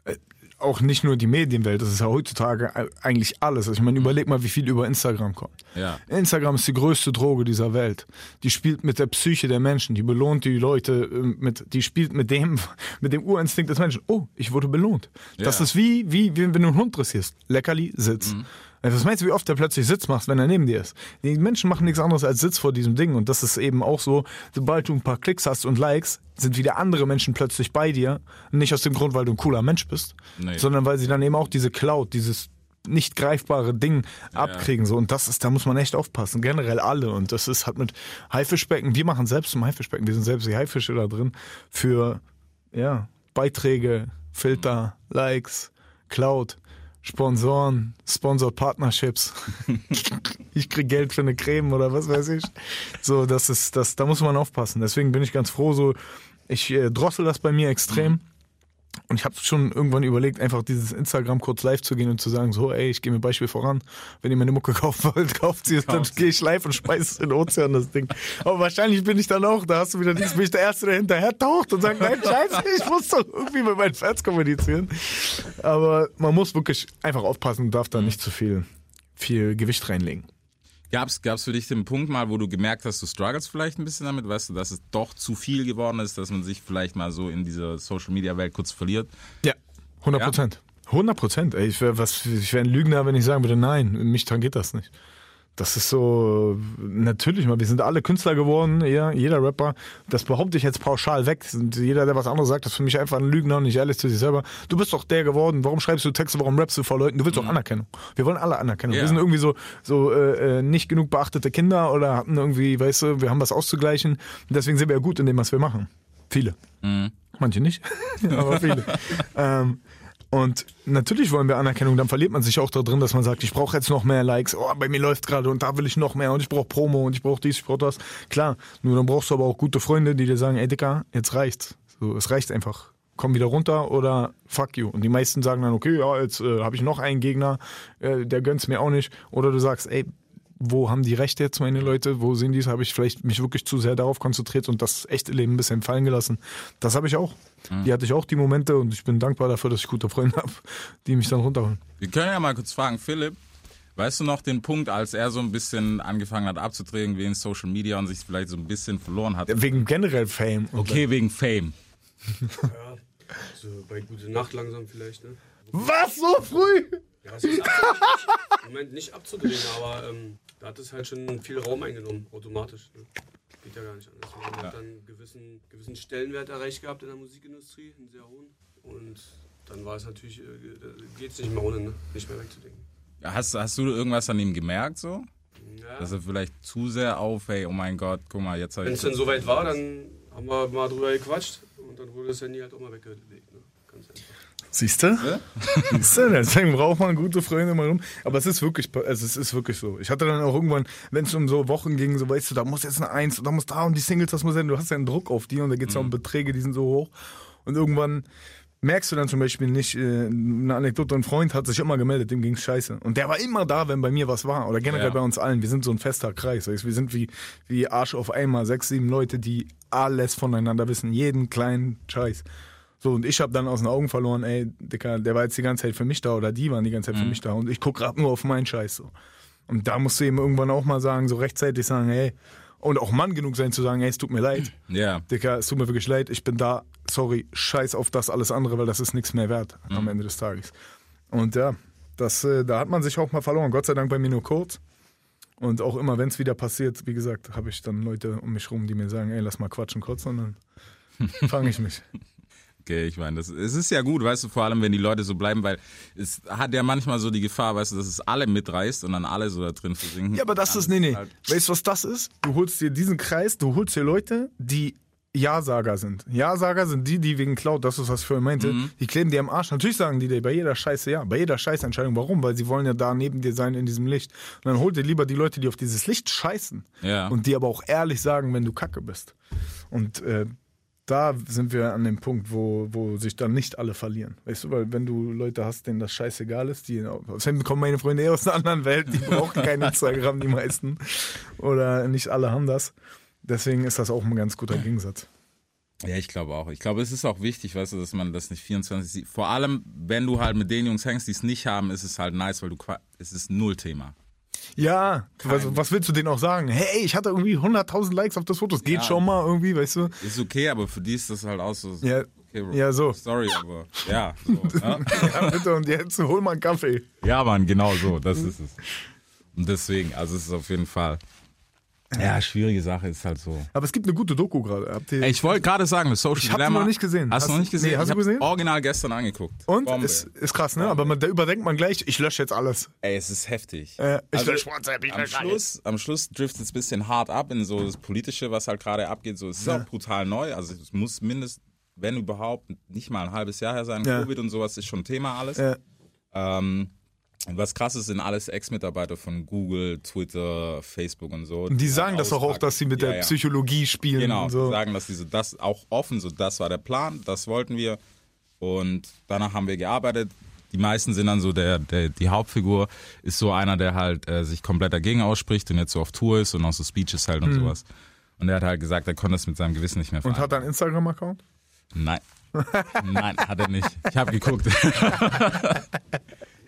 äh, auch nicht nur die Medienwelt, das ist ja heutzutage eigentlich alles. Also ich meine, überleg mal, wie viel über Instagram kommt. Ja. Instagram ist die größte Droge dieser Welt. Die spielt mit der Psyche der Menschen, die belohnt die Leute äh, mit, die spielt mit dem, mit dem Urinstinkt des Menschen. Oh, ich wurde belohnt. Das Ja. ist wie, wie, wie wenn du einen Hund dressierst. Leckerli, Sitz. Also Was meinst du, wie oft der plötzlich Sitz macht, wenn er neben dir ist? Die Menschen machen nichts anderes als Sitz vor diesem Ding. Und das ist eben auch so, sobald du ein paar Klicks hast und Likes, sind wieder andere Menschen plötzlich bei dir. Nicht aus dem Grund, weil du ein cooler Mensch bist, Nee. sondern weil sie dann eben auch diese Cloud, dieses nicht greifbare Ding abkriegen. So. Und das ist, da muss man echt aufpassen. Generell alle. Und das ist, hat mit Haifischbecken, wir machen selbst zum Haifischbecken, wir sind selbst die Haifische da drin, für ja, Beiträge, Filter, Likes, Cloud, Sponsoren, Sponsored Partnerships. ich krieg Geld für eine Creme oder was weiß ich. So, das ist, das, da muss man aufpassen. Deswegen bin ich ganz froh, so, ich äh, drossel das bei mir extrem. Und ich habe schon irgendwann überlegt, einfach dieses Instagram kurz live zu gehen und zu sagen, so, ey, ich gehe mir Beispiel voran. Wenn ihr meine Mucke kaufen wollt, kauft sie es, dann gehe ich live und speise es in den Ozean, das Ding. Aber wahrscheinlich bin ich dann auch, da hast du wieder nichts, bin ich der Erste, der hinterher taucht und sagt, nein, scheiße, ich muss doch irgendwie mit meinen Fans kommunizieren. Aber man muss wirklich einfach aufpassen und darf da nicht zu viel, viel Gewicht reinlegen. Gab's, gab's für dich den Punkt mal, wo du gemerkt hast, du struggles vielleicht ein bisschen damit, weißt du, dass es doch zu viel geworden ist, dass man sich vielleicht mal so in dieser Social Media Welt kurz verliert? Ja, 100 Prozent. 100 Prozent. Ich wäre wär ein Lügner, wenn ich sagen würde, nein, mich tangiert das nicht. Das ist so, natürlich mal, wir sind alle Künstler geworden, ja, jeder Rapper. Das behaupte ich jetzt pauschal weg. Und jeder, der was anderes sagt, das ist für mich einfach ein Lügner und nicht ehrlich zu sich selber. Du bist doch der geworden. Warum schreibst du Texte? Warum rappst du vor Leuten? Du willst doch Anerkennung. Wir wollen alle Anerkennung. Ja. Wir sind irgendwie so, so äh, äh, nicht genug beachtete Kinder oder hatten irgendwie, weißt du, wir haben was auszugleichen. Deswegen sind wir ja gut in dem, was wir machen. Viele. Manche nicht, aber viele. ähm, und natürlich wollen wir Anerkennung, dann verliert man sich auch da drin, dass man sagt, ich brauche jetzt noch mehr Likes, oh, bei mir läuft gerade und da will ich noch mehr und ich brauche Promo und ich brauche dies, ich brauche das. Klar, nur dann brauchst du aber auch gute Freunde, die dir sagen, ey Dicker, jetzt reicht's. So, es reicht einfach. Komm wieder runter oder fuck you. Und die meisten sagen dann, okay, ja, jetzt äh, habe ich noch einen Gegner, äh, der gönnt's mir auch nicht. Oder du sagst, ey, wo haben die Rechte jetzt meine Leute, wo sehen die es, habe ich vielleicht mich wirklich zu sehr darauf konzentriert und das echte Leben ein bisschen fallen gelassen. Das habe ich auch. Die hatte ich auch, die Momente und ich bin dankbar dafür, dass ich gute Freunde habe, die mich dann runterholen. Wir können ja mal kurz fragen, Philipp, weißt du noch den Punkt, als er so ein bisschen angefangen hat abzudrehen wegen Social Media und sich vielleicht so ein bisschen verloren hat? Wegen generell Fame. Okay, wegen Fame. Ja, so bei gute Nacht langsam vielleicht, ne? Was, so früh? Ja, es ist Moment nicht abzudrehen, aber ähm, da hat es halt schon viel Raum eingenommen, automatisch. Ne? Geht ja gar nicht anders. Man hat dann einen gewissen, gewissen Stellenwert erreicht gehabt in der Musikindustrie, einen sehr hohen. Und dann war es natürlich, äh, geht es nicht mehr ohne, ne? nicht mehr wegzudenken. Hast, hast du irgendwas an ihm gemerkt so? Ja. Dass er vielleicht zu sehr auf, hey, oh mein Gott, guck mal, jetzt habe Wenn ich... es dann soweit war, dann haben wir mal drüber gequatscht und dann wurde das Handy halt auch mal weggelegt. Siehst du? Siehst du? Deswegen braucht man gute Freunde mal rum. Aber es ist wirklich, also es ist wirklich so. Ich hatte dann auch irgendwann, wenn es um so Wochen ging, so weißt du, da muss jetzt eine Eins und da muss da und die Singles, das muss sein. Du hast ja einen Druck auf die und da geht es ja um Beträge, die sind so hoch. Und irgendwann merkst du dann zum Beispiel nicht, äh, eine Anekdote, ein Freund hat sich immer gemeldet, dem ging's scheiße. Und der war immer da, wenn bei mir was war. Oder generell Ja. bei uns allen. Wir sind so ein fester Kreis. Weißt? Wir sind wie, wie Arsch auf einmal, sechs, sieben Leute, die alles voneinander wissen. Jeden kleinen Scheiß. So, und ich habe dann aus den Augen verloren, ey, Dicker, der war jetzt die ganze Zeit für mich da oder die waren die ganze Zeit für mich da und ich guck grad nur auf meinen Scheiß so. Und da musst du eben irgendwann auch mal sagen, so rechtzeitig sagen, ey, und auch Mann genug sein zu sagen, ey, es tut mir leid. Ja, Dicker, es tut mir wirklich leid, ich bin da, sorry, scheiß auf das alles andere, weil das ist nichts mehr wert am Ende des Tages. Und ja, das, äh, da hat man sich auch mal verloren. Gott sei Dank bei mir nur kurz. Und auch immer, wenn es wieder passiert, wie gesagt, habe ich dann Leute um mich rum, die mir sagen, ey, lass mal quatschen kurz und dann fange ich mich. Okay, ich meine, das, es ist ja gut, weißt du, vor allem, wenn die Leute so bleiben, weil es hat ja manchmal so die Gefahr, weißt du, dass es alle mitreißt und dann alle so da drin versinken. Ja, aber das ist, nee, nee. halt- Weißt du, was das ist? Du holst dir diesen Kreis, du holst dir Leute, die Ja-Sager sind. Ja-Sager sind die, die wegen Cloud, das ist, was ich vorhin meinte, die kleben dir am Arsch. Natürlich sagen die dir bei jeder Scheiße ja, bei jeder Scheißentscheidung. Warum? Weil sie wollen ja da neben dir sein in diesem Licht. Und dann holt dir lieber die Leute, die auf dieses Licht scheißen. Ja. Und die aber auch ehrlich sagen, wenn du kacke bist. Und äh, da sind wir an dem Punkt, wo, wo sich dann nicht alle verlieren. Weißt du, weil wenn du Leute hast, denen das scheißegal ist, die außerdem kommen meine Freunde eher aus einer anderen Welt, die brauchen kein Instagram, die meisten. Oder nicht alle haben das. Deswegen ist das auch ein ganz guter Gegensatz. Ja, ich glaube auch. Ich glaube, es ist auch wichtig, weißt du, dass man das nicht 24 sieht. Vor allem, wenn du halt mit den Jungs hängst, die es nicht haben, ist es halt nice, weil du es ist null Thema. Ja, was, was willst du denen auch sagen? Hey, ich hatte irgendwie 100.000 Likes auf das Foto. Es geht Ja. schon mal irgendwie, weißt du? Ist okay, aber für die ist das halt auch so. Ja, okay, ja, so. Sorry, aber ja, so, ne? Ja, bitte, und jetzt hol mal einen Kaffee. Ja, Mann, genau so, das ist es. Und deswegen, also es ist auf jeden Fall. Ja, schwierige Sache ist halt so. Aber es gibt eine gute Doku gerade. Habt ihr Ey, ich wollte gerade sagen, das Social Ich hab die Dilemma. noch nicht gesehen. Hast du noch nicht gesehen? nee, hast ich du gesehen? Original gestern angeguckt. Und? Bombe. Ist, ist krass, ne? Aber man, da überdenkt man gleich, ich lösche jetzt alles. Ey, es ist heftig. Äh, ich Also, lösche WhatsApp, ich am lösche alles. Schluss, am Schluss driftet es ein bisschen hart ab in so das Politische, was halt gerade abgeht. So, es ist auch brutal neu. Also es muss mindestens, wenn überhaupt, nicht mal ein halbes Jahr her sein. Ja. Covid und sowas ist schon Thema alles. Ja. Ähm, was krass ist, sind alles Ex-Mitarbeiter von Google, Twitter, Facebook und so. Und die sagen das auch, dass sie mit Ja, der ja. Psychologie spielen Genau, und so. die sagen, dass diese das auch offen, so das war der Plan, das wollten wir und danach haben wir gearbeitet. Die meisten sind dann so der, der die Hauptfigur ist so einer, der halt äh, sich komplett dagegen ausspricht und jetzt so auf Tour ist und auch so Speeches halt und sowas. Und er hat halt gesagt, er konnte es mit seinem Gewissen nicht mehr Hm. Und hat er einen Instagram-Account? Nein. Nein, hat er nicht. Ich habe geguckt.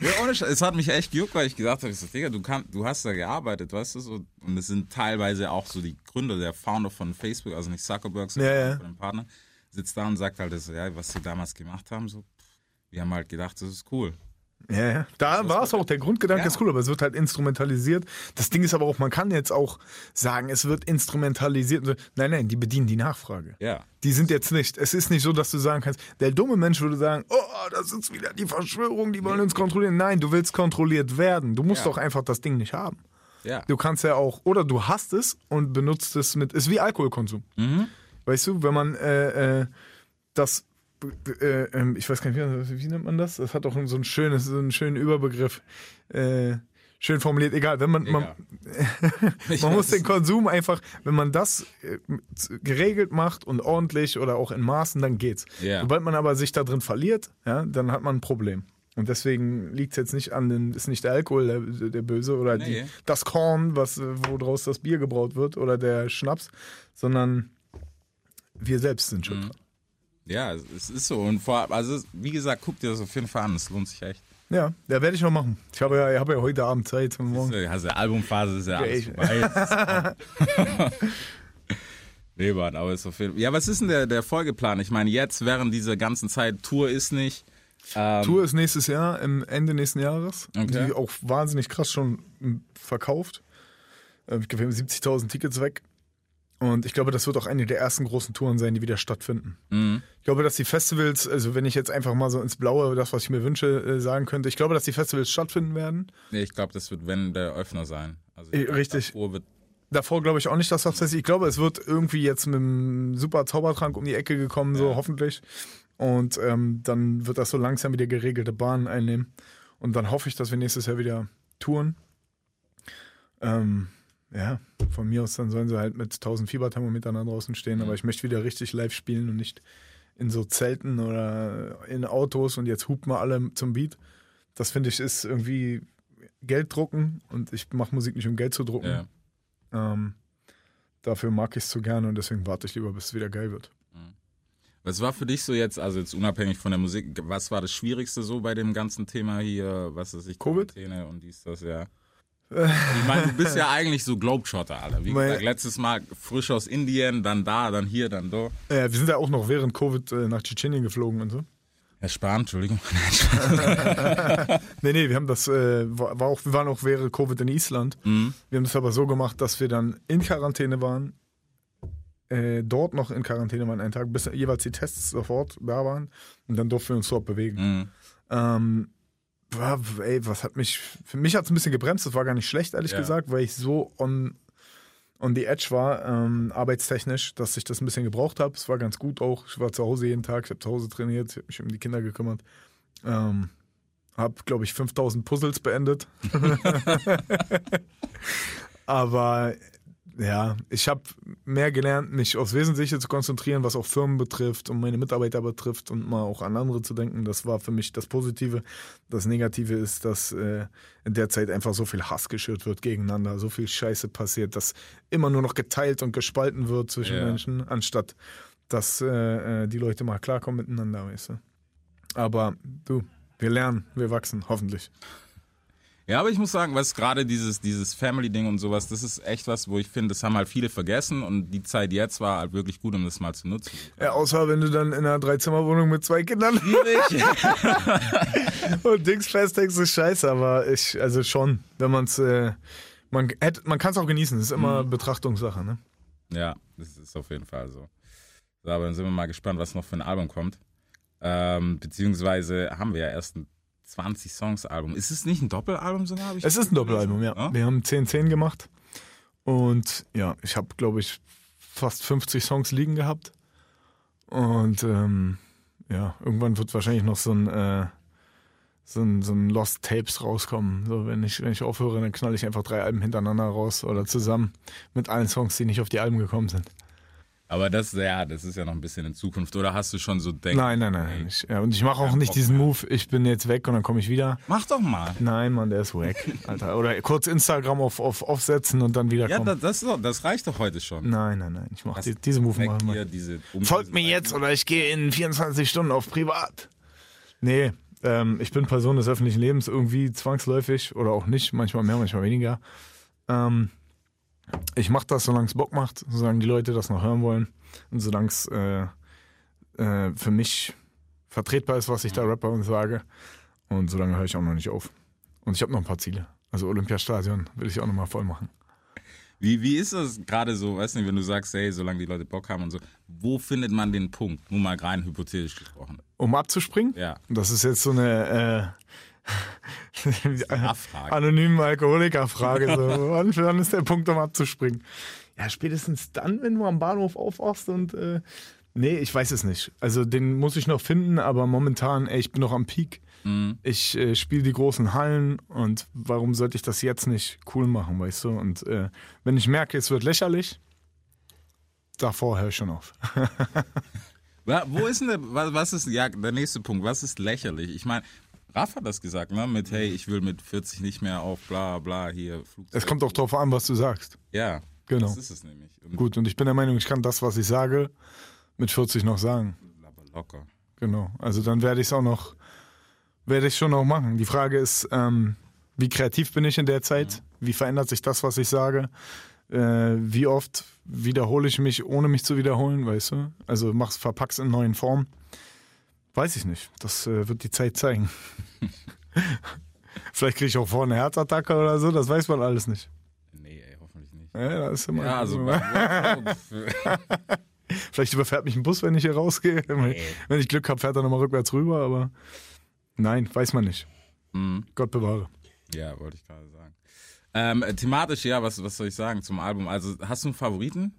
ja, ohne es hat mich echt gejuckt, weil ich gesagt habe, ich so, Digga, du, kann, du hast da gearbeitet, weißt du so. Und es sind teilweise auch so die Gründer, der Founder von Facebook, also nicht Zuckerberg, sondern Ja, ja. von dem Partner, sitzt da und sagt halt, so, ja, was sie damals gemacht haben, so. Wir haben halt gedacht, das ist cool. Ja, ja. Da war es auch, der Grundgedanke Ja. ist cool, aber es wird halt instrumentalisiert. Das Ding ist aber auch, man kann jetzt auch sagen, es wird instrumentalisiert. Nein, nein, die bedienen die Nachfrage. Ja. Die sind jetzt nicht. Es ist nicht so, dass du sagen kannst, der dumme Mensch würde sagen, oh, das ist wieder die Verschwörung, die wollen uns kontrollieren. Nein, du willst kontrolliert werden. Du musst Ja. doch einfach das Ding nicht haben. Ja. Du kannst ja auch, oder du hast es und benutzt es mit, ist wie Alkoholkonsum. Weißt du, wenn man äh, äh, das, äh, ähm, ich weiß gar nicht, wie, wie nennt man das? Das hat doch so ein schönes, so einen schönen Überbegriff. Äh, schön formuliert, egal, wenn man, man, Ich man weiß muss den. Konsum einfach, wenn man das äh, geregelt macht und ordentlich oder auch in Maßen, dann geht's. Ja. Sobald man aber sich da drin verliert, ja, dann hat man ein Problem. Und deswegen liegt es jetzt nicht an den, ist nicht der Alkohol der, der Böse oder Nee. die, das Korn, was, woraus das Bier gebraut wird oder der Schnaps, sondern wir selbst sind schon dran. Ja, es ist so. Und vor, also wie gesagt, guck dir das auf jeden Fall an. Es lohnt sich echt. Ja, ja werde ich noch machen. Ich habe ja, ich habe ja heute Abend Zeit und morgen. Also die Albumphase ist ja alles Okay. vorbei. nee, Mann, aber ist auf jeden Fall. Ja, was ist denn der, der Folgeplan? Ich meine, jetzt während dieser ganzen Zeit, Tour ist nicht. Ähm, Tour ist nächstes Jahr, im Ende nächsten Jahres. Okay. Die auch wahnsinnig krass schon m, verkauft. Äh, Ich glaube, wir haben 70.000 Tickets weg. Und ich glaube, das wird auch eine der ersten großen Touren sein, die wieder stattfinden. Mhm. Ich glaube, dass die Festivals, also wenn ich jetzt einfach mal so ins Blaue das, was ich mir wünsche, äh, sagen könnte, ich glaube, dass die Festivals stattfinden werden. Nee, ich glaube, das wird, wenn, der Öffner sein. Also glaub, richtig. davor Wird, Davor glaube ich auch nicht, dass das passiert. Ich glaube, es wird irgendwie jetzt mit einem super Zaubertrank um die Ecke gekommen, so Ja. hoffentlich. Und ähm, dann wird das so langsam wieder geregelte Bahnen einnehmen. Und dann hoffe ich, dass wir nächstes Jahr wieder touren. Ähm, ja, von mir aus dann sollen sie halt mit 1000 Fieberthermometern da draußen stehen, aber ich möchte wieder richtig live spielen und nicht in so Zelten oder in Autos und jetzt hupen wir alle zum Beat. Das finde ich ist irgendwie Geld drucken und ich mache Musik nicht um Geld zu drucken. ja. Ähm, dafür mag ich es zu gerne und deswegen warte ich lieber, bis es wieder geil wird. Was war für dich so jetzt, also jetzt unabhängig von der Musik, was war das Schwierigste so bei dem ganzen Thema hier, was ist ich, Covid? Quarantäne und dies, das, ja. Ich meine, du bist ja eigentlich so Globetrotter, Alter. Wie Mein- gesagt, letztes Mal frisch aus Indien, dann da, dann hier, dann da. Äh, wir sind ja auch noch während Covid äh, nach Tschetschenien geflogen und so. Herr Spahn, Entschuldigung. Nee, nee, wir haben das, äh, war auch, wir waren auch während Covid in Island. Mhm. Wir haben das aber so gemacht, dass wir dann in Quarantäne waren, äh, dort noch in Quarantäne waren einen Tag, bis jeweils die Tests sofort da waren und dann durften wir uns dort bewegen. Mhm. Ähm, war, ey, was hat mich, für mich hat es ein bisschen gebremst, das war gar nicht schlecht, ehrlich Ja. gesagt, weil ich so on, on the edge war, ähm, arbeitstechnisch, dass ich das ein bisschen gebraucht habe. Es war ganz gut auch. Ich war zu Hause jeden Tag, ich habe zu Hause trainiert, ich habe mich um die Kinder gekümmert. Ähm, habe, glaube ich, 5000 Puzzles beendet. Aber ja, ich habe mehr gelernt, mich aufs Wesentliche zu konzentrieren, was auch Firmen betrifft und meine Mitarbeiter betrifft und mal auch an andere zu denken. Das war für mich das Positive. Das Negative ist, dass äh, in der Zeit einfach so viel Hass geschürt wird gegeneinander, so viel Scheiße passiert, dass immer nur noch geteilt und gespalten wird zwischen Ja. Menschen, anstatt dass äh, äh, die Leute mal klarkommen miteinander, weißt du. Aber du, wir lernen, wir wachsen, hoffentlich. Ja, aber ich muss sagen, was gerade dieses, dieses Family-Ding und sowas, das ist echt was, wo ich finde, das haben halt viele vergessen und die Zeit jetzt war halt wirklich gut, um das mal zu nutzen. Ja, außer wenn du dann in einer Dreizimmerwohnung mit zwei Kindern und Dings festdeckst, ist scheiße, aber ich, also schon, wenn man's, äh, man hätte, man kann es auch genießen, das ist immer Betrachtungssache, ne? Ja, das ist auf jeden Fall so. so. Aber dann sind wir mal gespannt, was noch für ein Album kommt. Ähm, beziehungsweise haben wir ja erst ein 20 Songs Album. Ist es nicht ein Doppelalbum sogar? Hab ich Es ist ein Doppelalbum, ja. Ja? Wir haben 10-10 gemacht und ja, ich habe, glaube ich, fast 50 Songs liegen gehabt und ähm, ja, irgendwann wird wahrscheinlich noch so ein, äh, so ein, so ein Lost Tapes rauskommen. So, wenn ich, wenn ich aufhöre, dann knall ich einfach drei Alben hintereinander raus oder zusammen mit allen Songs, die nicht auf die Alben gekommen sind. Aber das, ja, das ist ja noch ein bisschen in Zukunft. Oder hast du schon so denk Nein, nein, nein. Ich, ja, und ich mache auch nicht diesen Move, ich bin jetzt weg und dann komme ich wieder. Mach doch mal. Nein, Mann, der ist wack, Alter. Oder kurz Instagram auf, auf aufsetzen und dann wieder Ja, kommen. das, das, doch- das reicht doch heute schon. Nein, nein, nein. Ich mache die, diese Move Weg machen wir. diese Folgt mir jetzt oder ich gehe in 24 Stunden auf privat. Nee, ähm, ich bin Person des öffentlichen Lebens irgendwie zwangsläufig oder auch nicht, manchmal mehr, manchmal weniger. Ähm, ich mache das, solange es Bock macht, solange die Leute das noch hören wollen und solange es äh, äh, für mich vertretbar ist, was ich da rapper und sage. Und solange höre ich auch noch nicht auf. Und ich habe noch ein paar Ziele. Also Olympiastadion will ich auch noch mal voll machen. Wie, wie ist das gerade so, weißt du, wenn du sagst, hey, solange die Leute Bock haben und so, wo findet man den Punkt? Nur mal rein hypothetisch gesprochen. Um abzuspringen? Ja. Das ist jetzt so eine äh, Nachfrage. anonyme Alkoholikerfrage. So. wann, wann ist der Punkt, um abzuspringen? Ja, spätestens dann, wenn du am Bahnhof aufwachst und äh, nee, ich weiß es nicht. Also den muss ich noch finden, aber momentan, ey, ich bin noch am Peak. Mhm. Ich äh, spiele die großen Hallen und warum sollte ich das jetzt nicht cool machen, weißt du? Und äh, wenn ich merke, es wird lächerlich, davor höre ich schon auf. Wo ist denn was ist, ja, der nächste Punkt, was ist lächerlich? Ich meine, Raff hat das gesagt, ne? Mit, hey, ich will mit 40 nicht mehr auf bla bla hier Flugzeug. Es kommt auch drauf an, was du sagst. Ja, Genau. das ist es nämlich. Und Gut, und ich bin der Meinung, ich kann das, was ich sage, mit 40 noch sagen. aber locker. Genau. Also dann werde ich es auch noch, werde ich schon noch machen. Die Frage ist, ähm, wie kreativ bin ich in der Zeit? Wie verändert sich das, was ich sage? Äh, wie oft wiederhole ich mich, ohne mich zu wiederholen, weißt du? Also mach's, verpack's in neuen Formen. Weiß ich nicht. Das äh, wird die Zeit zeigen. Vielleicht kriege ich auch vorne eine Herzattacke oder so, das weiß man alles nicht. Nee, ey, hoffentlich nicht. Ja, das ist immer Ja, also Vielleicht überfährt mich ein Bus, wenn ich hier rausgehe. Wenn ich Glück habe, fährt er nochmal rückwärts rüber, aber nein, weiß man nicht. Mhm. Gott bewahre. Ja, wollte ich gerade sagen. Ähm, äh, thematisch, ja, was, was soll ich sagen zum Album? Also, hast du einen Favoriten?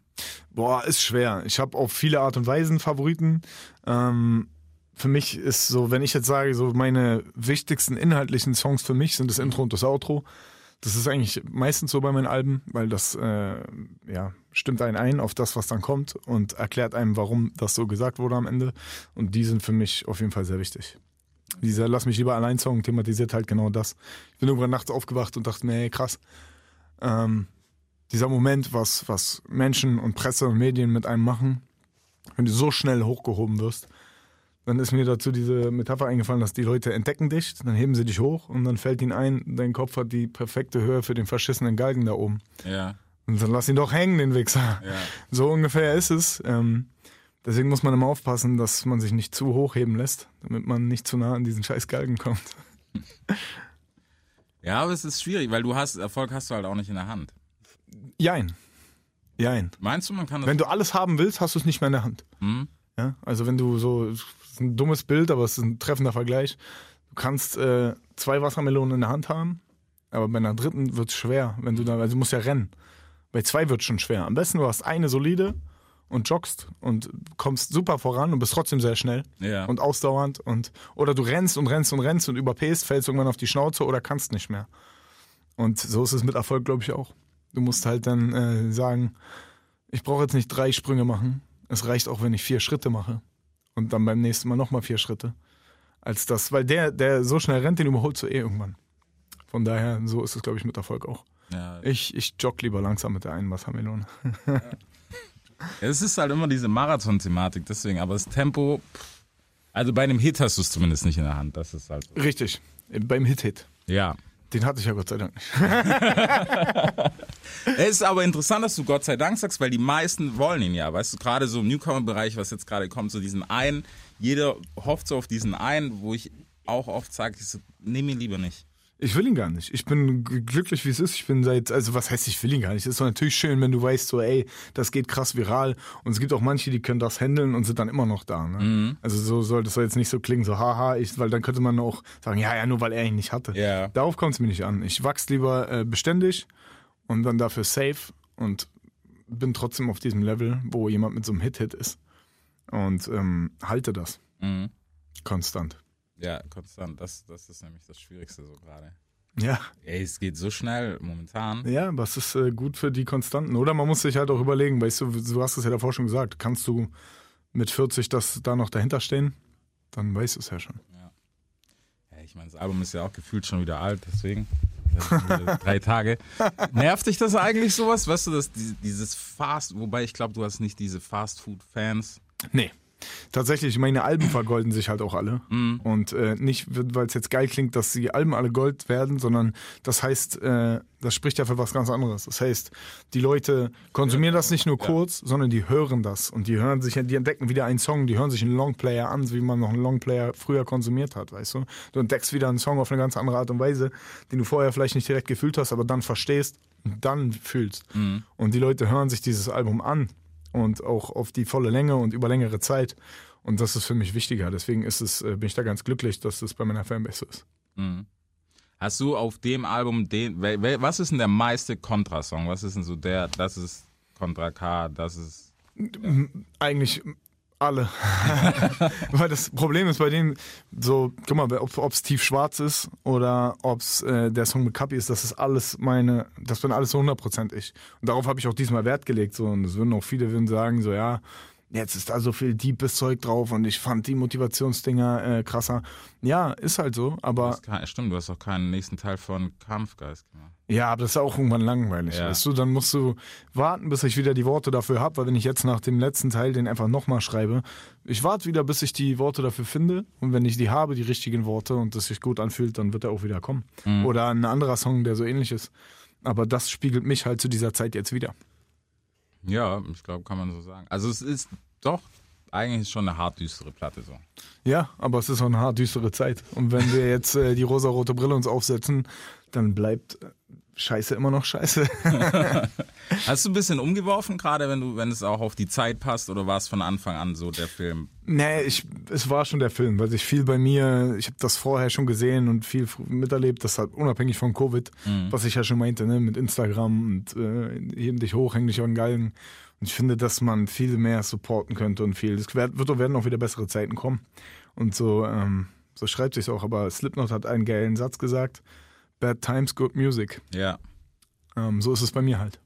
Boah, ist schwer. Ich habe auf viele Art und Weisen Favoriten. Ähm, für mich ist so, wenn ich jetzt sage, so meine wichtigsten inhaltlichen Songs für mich sind das Intro und das Outro. Das ist eigentlich meistens so bei meinen Alben, weil das äh, ja, stimmt einen ein auf das, was dann kommt und erklärt einem, warum das so gesagt wurde am Ende. Und die sind für mich auf jeden Fall sehr wichtig. Dieser Lass mich lieber allein Song thematisiert halt genau das. Ich bin irgendwann nachts aufgewacht und dachte hey, krass. Ähm, dieser Moment, was, was Menschen und Presse und Medien mit einem machen, wenn du so schnell hochgehoben wirst, dann ist mir dazu diese Metapher eingefallen, dass die Leute entdecken dich, dann heben sie dich hoch und dann fällt ihnen ein, dein Kopf hat die perfekte Höhe für den verschissenen Galgen da oben. Ja, Und dann lass ihn doch hängen, den Wichser. ja. So ungefähr ist es. Ähm, deswegen muss man immer aufpassen, dass man sich nicht zu hoch heben lässt, damit man nicht zu nah an diesen scheiß Galgen kommt. Ja, aber es ist schwierig, weil du hast, Erfolg hast du halt auch nicht in der Hand. Jein. Jein. Meinst du, man kann das? Wenn du alles haben willst, hast du es nicht mehr in der Hand. Hm? Ja? Also wenn du so, ist ein dummes Bild, aber es ist ein treffender Vergleich. Du kannst äh, zwei Wassermelonen in der Hand haben, aber bei einer dritten wird es schwer, wenn du da, also du musst ja rennen. Bei zwei wird es schon schwer. Am besten du hast eine solide und joggst und kommst super voran und bist trotzdem sehr schnell Ja. und ausdauernd und oder du rennst und rennst und rennst und überpäst, fällst irgendwann auf die Schnauze oder kannst nicht mehr. Und so ist es mit Erfolg, glaube ich, auch. Du musst halt dann äh, sagen, ich brauche jetzt nicht drei Sprünge machen. Es reicht auch, wenn ich vier Schritte mache. Und dann beim nächsten Mal nochmal vier Schritte. Als das, weil der, der so schnell rennt, den überholst du eh irgendwann. Von daher, so ist es, glaube ich, mit Erfolg auch. ja. Ich, ich jogge lieber langsam mit der einen Wassermelone. Es ist halt immer diese Marathon-Thematik, deswegen, aber das Tempo, also bei einem Hit hast du es zumindest nicht in der Hand, das ist halt so. Richtig. Beim Hit-Hit. Ja. Den hatte ich ja Gott sei Dank nicht. Es ist aber interessant, dass du Gott sei Dank sagst, weil die meisten wollen ihn ja, weißt du, gerade so im Newcomer-Bereich, was jetzt gerade kommt, so diesen einen, jeder hofft so auf diesen einen, wo ich auch oft sage, ich so, nimm ihn lieber nicht. Ich will ihn gar nicht. Ich bin glücklich, wie es ist. Ich bin seit, also was heißt, ich will ihn gar nicht. Es ist doch natürlich schön, wenn du weißt, so, ey, das geht krass viral. Und es gibt auch manche, die können das handeln und sind dann immer noch da. Ne? Also so soll das soll jetzt nicht so klingen, so haha, ich, weil dann könnte man auch sagen, ja, ja, nur weil er ihn nicht hatte. Ja. Darauf kommt es mir nicht an. Ich wachse lieber äh, beständig und dann dafür safe und bin trotzdem auf diesem Level, wo jemand mit so einem Hit-Hit ist. Und ähm, halte das Mhm. konstant. Ja, konstant, das, das ist nämlich das Schwierigste so gerade. Ja. Ey, es geht so schnell momentan. Ja, was ist äh, gut für die Konstanten? Oder man muss sich halt auch überlegen, weißt du, du hast es ja davor schon gesagt, kannst du mit 40 das da noch dahinter stehen? Dann weißt du es ja schon. Ja, ich meine, das Album ist ja auch gefühlt schon wieder alt, deswegen. Drei Tage. Nervt dich das eigentlich sowas? Weißt du, dass die- dieses Fast, wobei ich glaube, du hast nicht diese Fast-Food-Fans. Nee. Tatsächlich, meine Alben vergolden sich halt auch alle. Mhm. Und äh, nicht, weil es jetzt geil klingt, dass die Alben alle Gold werden, sondern das heißt, äh, das spricht ja für was ganz anderes. Das heißt, die Leute konsumieren das nicht nur kurz, sondern die hören das. Und die hören sich, die entdecken wieder einen Song, die hören sich einen Longplayer an, wie man noch einen Longplayer früher konsumiert hat, weißt du? Du entdeckst wieder einen Song auf eine ganz andere Art und Weise, den du vorher vielleicht nicht direkt gefühlt hast, aber dann verstehst und dann fühlst. Und die Leute hören sich dieses Album an und auch auf die volle Länge und über längere Zeit. Und das ist für mich wichtiger. Deswegen ist es, äh, bin ich da ganz glücklich, dass das bei meiner Fanbase ist. Hast du auf dem Album den, was ist denn der meiste Contra-Song? Was ist denn so der, das ist Contra K, das ist, Eigentlich alle. Weil das Problem ist bei denen so, guck mal, ob es tief schwarz ist oder ob es äh, der Song mit Kapi ist, das ist alles meine, das bin alles so 100% ich. Und darauf habe ich auch diesmal Wert gelegt. So. Und es würden auch viele würden sagen, so ja, jetzt ist da so viel deepes Zeug drauf und ich fand die Motivationsdinger äh, krasser. Ja, ist halt so, aber kein, stimmt, du hast auch keinen nächsten Teil von Kampfgeist gemacht. ja, aber das ist auch irgendwann langweilig, Ja. weißt du? Dann musst du warten, bis ich wieder die Worte dafür habe, weil wenn ich jetzt nach dem letzten Teil den einfach nochmal schreibe, ich warte wieder, bis ich die Worte dafür finde und wenn ich die habe, die richtigen Worte und das sich gut anfühlt, dann wird er auch wieder kommen. Oder ein anderer Song, der so ähnlich ist. Aber das spiegelt mich halt zu dieser Zeit jetzt wieder. Ja, ich glaube, kann man so sagen. Also es ist doch eigentlich schon eine hart düstere Platte so. Ja, aber es ist auch eine hart düstere Zeit. Und wenn wir jetzt äh, die rosarote Brille uns aufsetzen, dann bleibt Scheiße immer noch Scheiße. Hast du ein bisschen umgeworfen, gerade wenn du, wenn es auch auf die Zeit passt, oder war es von Anfang an so der Film? nee, ich, es war schon der Film, weil sich viel bei mir, ich habe das vorher schon gesehen und viel miterlebt, das halt unabhängig von Covid, was ich ja schon meinte, ne, mit Instagram und äh, heben dich hoch, häng dich an Galgen. Und ich finde, dass man viel mehr supporten könnte und viel. Es wird, wird werden auch wieder bessere Zeiten kommen. Und so, ähm, so schreibt sich auch. Aber Slipknot hat einen geilen Satz gesagt: Bad times, good music. Ja. Ähm, so ist es bei mir halt.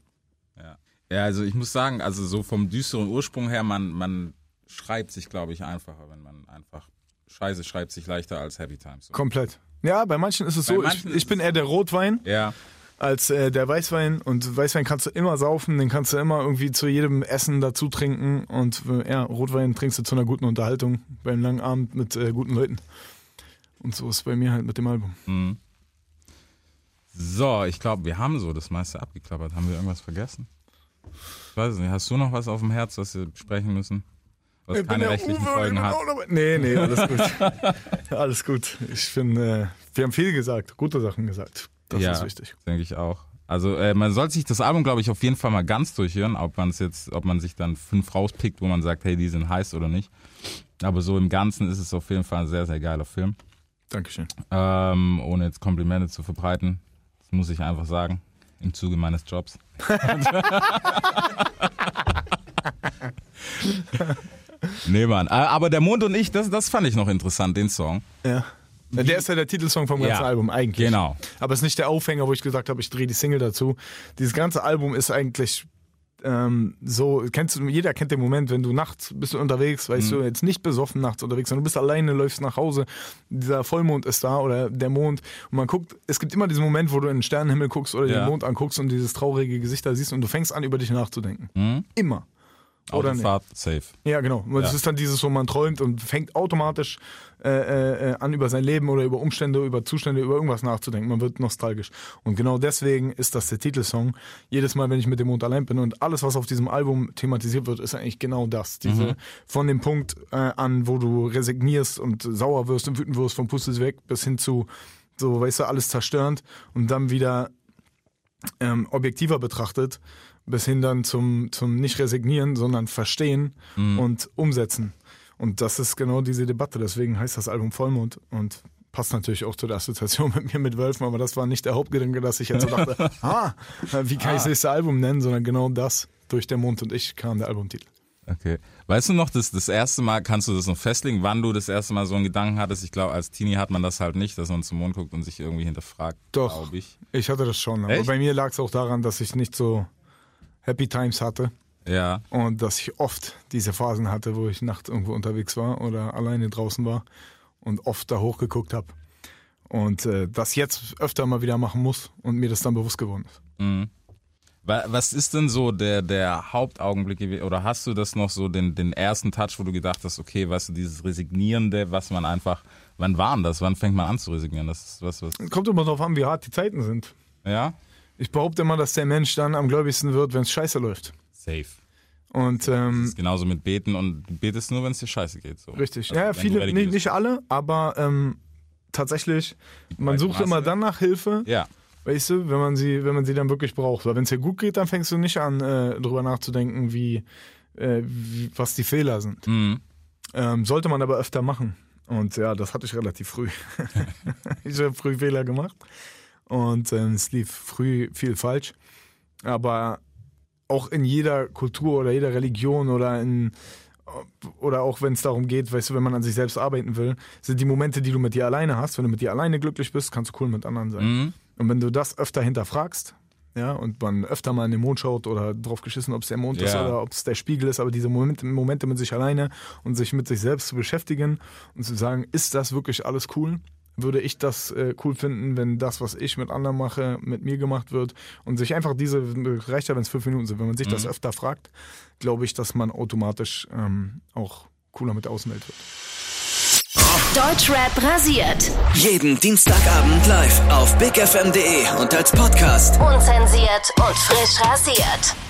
Ja. ja, also ich muss sagen, also so vom düsteren Ursprung her, man, man schreibt sich, glaube ich, einfacher, wenn man einfach Scheiße schreibt sich leichter als Happy Times. So. Komplett. Ja, bei manchen ist es Bei so. Ich, ich bin eher der Rotwein Ja, als äh, der Weißwein. Und Weißwein kannst du immer saufen, den kannst du immer irgendwie zu jedem Essen dazu trinken. Und äh, ja, Rotwein trinkst du zu einer guten Unterhaltung beim langen Abend mit äh, guten Leuten. Und so ist es bei mir halt mit dem Album. So, ich glaube, wir haben so das meiste abgeklappert. Haben wir irgendwas vergessen? Ich weiß es nicht. Hast du noch was auf dem Herz, was wir besprechen müssen? Was keine rechtlichen Folgen hat? Nee, nee, alles gut. alles gut. Ich finde, äh, wir haben viel gesagt, gute Sachen gesagt. Das ja, ist wichtig. denke ich auch. Also äh, man sollte sich das Album, glaube ich, auf jeden Fall mal ganz durchhören, ob man es jetzt, ob man sich dann fünf rauspickt, wo man sagt, hey, die sind heiß oder nicht. Aber so im Ganzen ist es auf jeden Fall ein sehr, sehr geiler Film. Dankeschön. Ähm, ohne jetzt Komplimente zu verbreiten. Das muss ich einfach sagen. Im Zuge meines Jobs. nee, Mann. Äh, Aber der Mond und ich, das, das fand ich noch interessant, den Song. Ja. Der ist ja der Titelsong vom ganzen Ja, Album eigentlich. genau. Aber es ist nicht der Aufhänger, wo ich gesagt habe, ich drehe die Single dazu. Dieses ganze Album ist eigentlich ähm, so, kennst du, jeder kennt den Moment, wenn du nachts bist du unterwegs, weißt du, jetzt nicht besoffen nachts unterwegs, sondern du bist alleine, läufst nach Hause, dieser Vollmond ist da oder der Mond und man guckt, es gibt immer diesen Moment, wo du in den Sternenhimmel guckst oder Ja. den Mond anguckst und dieses traurige Gesicht da siehst und du fängst an, über dich nachzudenken. Immer. Oder nicht? Autofahrt, safe. Ja, genau. Das Ja. ist dann dieses, wo man träumt und fängt automatisch äh, äh, an, über sein Leben oder über Umstände, über Zustände, über irgendwas nachzudenken. Man wird nostalgisch. Und genau deswegen ist das der Titelsong. Jedes Mal, wenn ich mit dem Mond allein bin und alles, was auf diesem Album thematisiert wird, ist eigentlich genau das. Diese, Von dem Punkt äh, an, wo du resignierst und sauer wirst und wütend wirst, vom Pustes weg, bis hin zu, so, weißt du, alles zerstörend und dann wieder ähm, objektiver betrachtet, bis hin dann zum, zum nicht resignieren, sondern verstehen und umsetzen. Und das ist genau diese Debatte. Deswegen heißt das Album Vollmond und passt natürlich auch zu der Assoziation mit mir mit Wölfen, aber das war nicht der Hauptgedanke, dass ich jetzt so dachte, ah, wie kann ich das nächste Album nennen, sondern genau das, durch der Mond und ich kam der Albumtitel. Okay. Weißt du noch, das, das erste Mal, kannst du das noch festlegen, wann du das erste Mal so einen Gedanken hattest? Ich glaube, als Teenie hat man das halt nicht, dass man zum Mond guckt und sich irgendwie hinterfragt, Doch. glaube ich. Ich hatte das schon, aber Echt? bei mir lag es auch daran, dass ich nicht so Happy Times hatte. Ja. Und dass ich oft diese Phasen hatte, wo ich nachts irgendwo unterwegs war oder alleine draußen war und oft da hochgeguckt habe. Und äh, das jetzt öfter mal wieder machen muss und mir das dann bewusst geworden ist. Wa- Was ist denn so der, der Hauptaugenblick oder hast du das noch so den, den ersten Touch, wo du gedacht hast, okay, weißt du, dieses Resignierende, was man einfach, wann war denn das? Wann fängt man an zu resignieren? Das ist was, was, Kommt immer darauf an, wie hart die Zeiten sind. ja? Ich behaupte immer, dass der Mensch dann am gläubigsten wird, wenn es scheiße läuft. Safe. Und Das ähm, ist genauso mit Beten und du betest nur, wenn es dir scheiße geht. So. richtig. Also, ja, viele, nicht, nicht alle, aber ähm, tatsächlich, man sucht immer Masse. dann nach Hilfe, Ja. Weißt du, wenn man sie, wenn man sie dann wirklich braucht. Weil wenn es dir gut geht, dann fängst du nicht an, äh, drüber nachzudenken, wie, äh, wie, was die Fehler sind. Mhm. Ähm, sollte man aber öfter machen. Und ja, das hatte ich relativ früh. ich habe früh Fehler gemacht. Und ähm, es lief früh viel falsch. Aber auch in jeder Kultur oder jeder Religion oder in oder auch wenn es darum geht, weißt du, wenn man an sich selbst arbeiten will, sind die Momente, die du mit dir alleine hast. Wenn du mit dir alleine glücklich bist, kannst du cool mit anderen sein. Mhm. Und wenn du das öfter hinterfragst, ja, und man öfter mal in den Mond schaut oder drauf geschissen, ob es der Mond ist Ja. oder ob es der Spiegel ist, aber diese Momente, Momente mit sich alleine und sich mit sich selbst zu beschäftigen und zu sagen, ist das wirklich alles cool? Würde ich das äh, cool finden, wenn das, was ich mit anderen mache, mit mir gemacht wird und sich einfach diese, reicht ja, wenn es fünf Minuten sind, wenn man sich das öfter fragt, glaube ich, dass man automatisch ähm, auch cooler mit der Außenwelt wird. Deutschrap rasiert. Jeden Dienstagabend live auf bigfm.de und als Podcast. Unzensiert und frisch rasiert.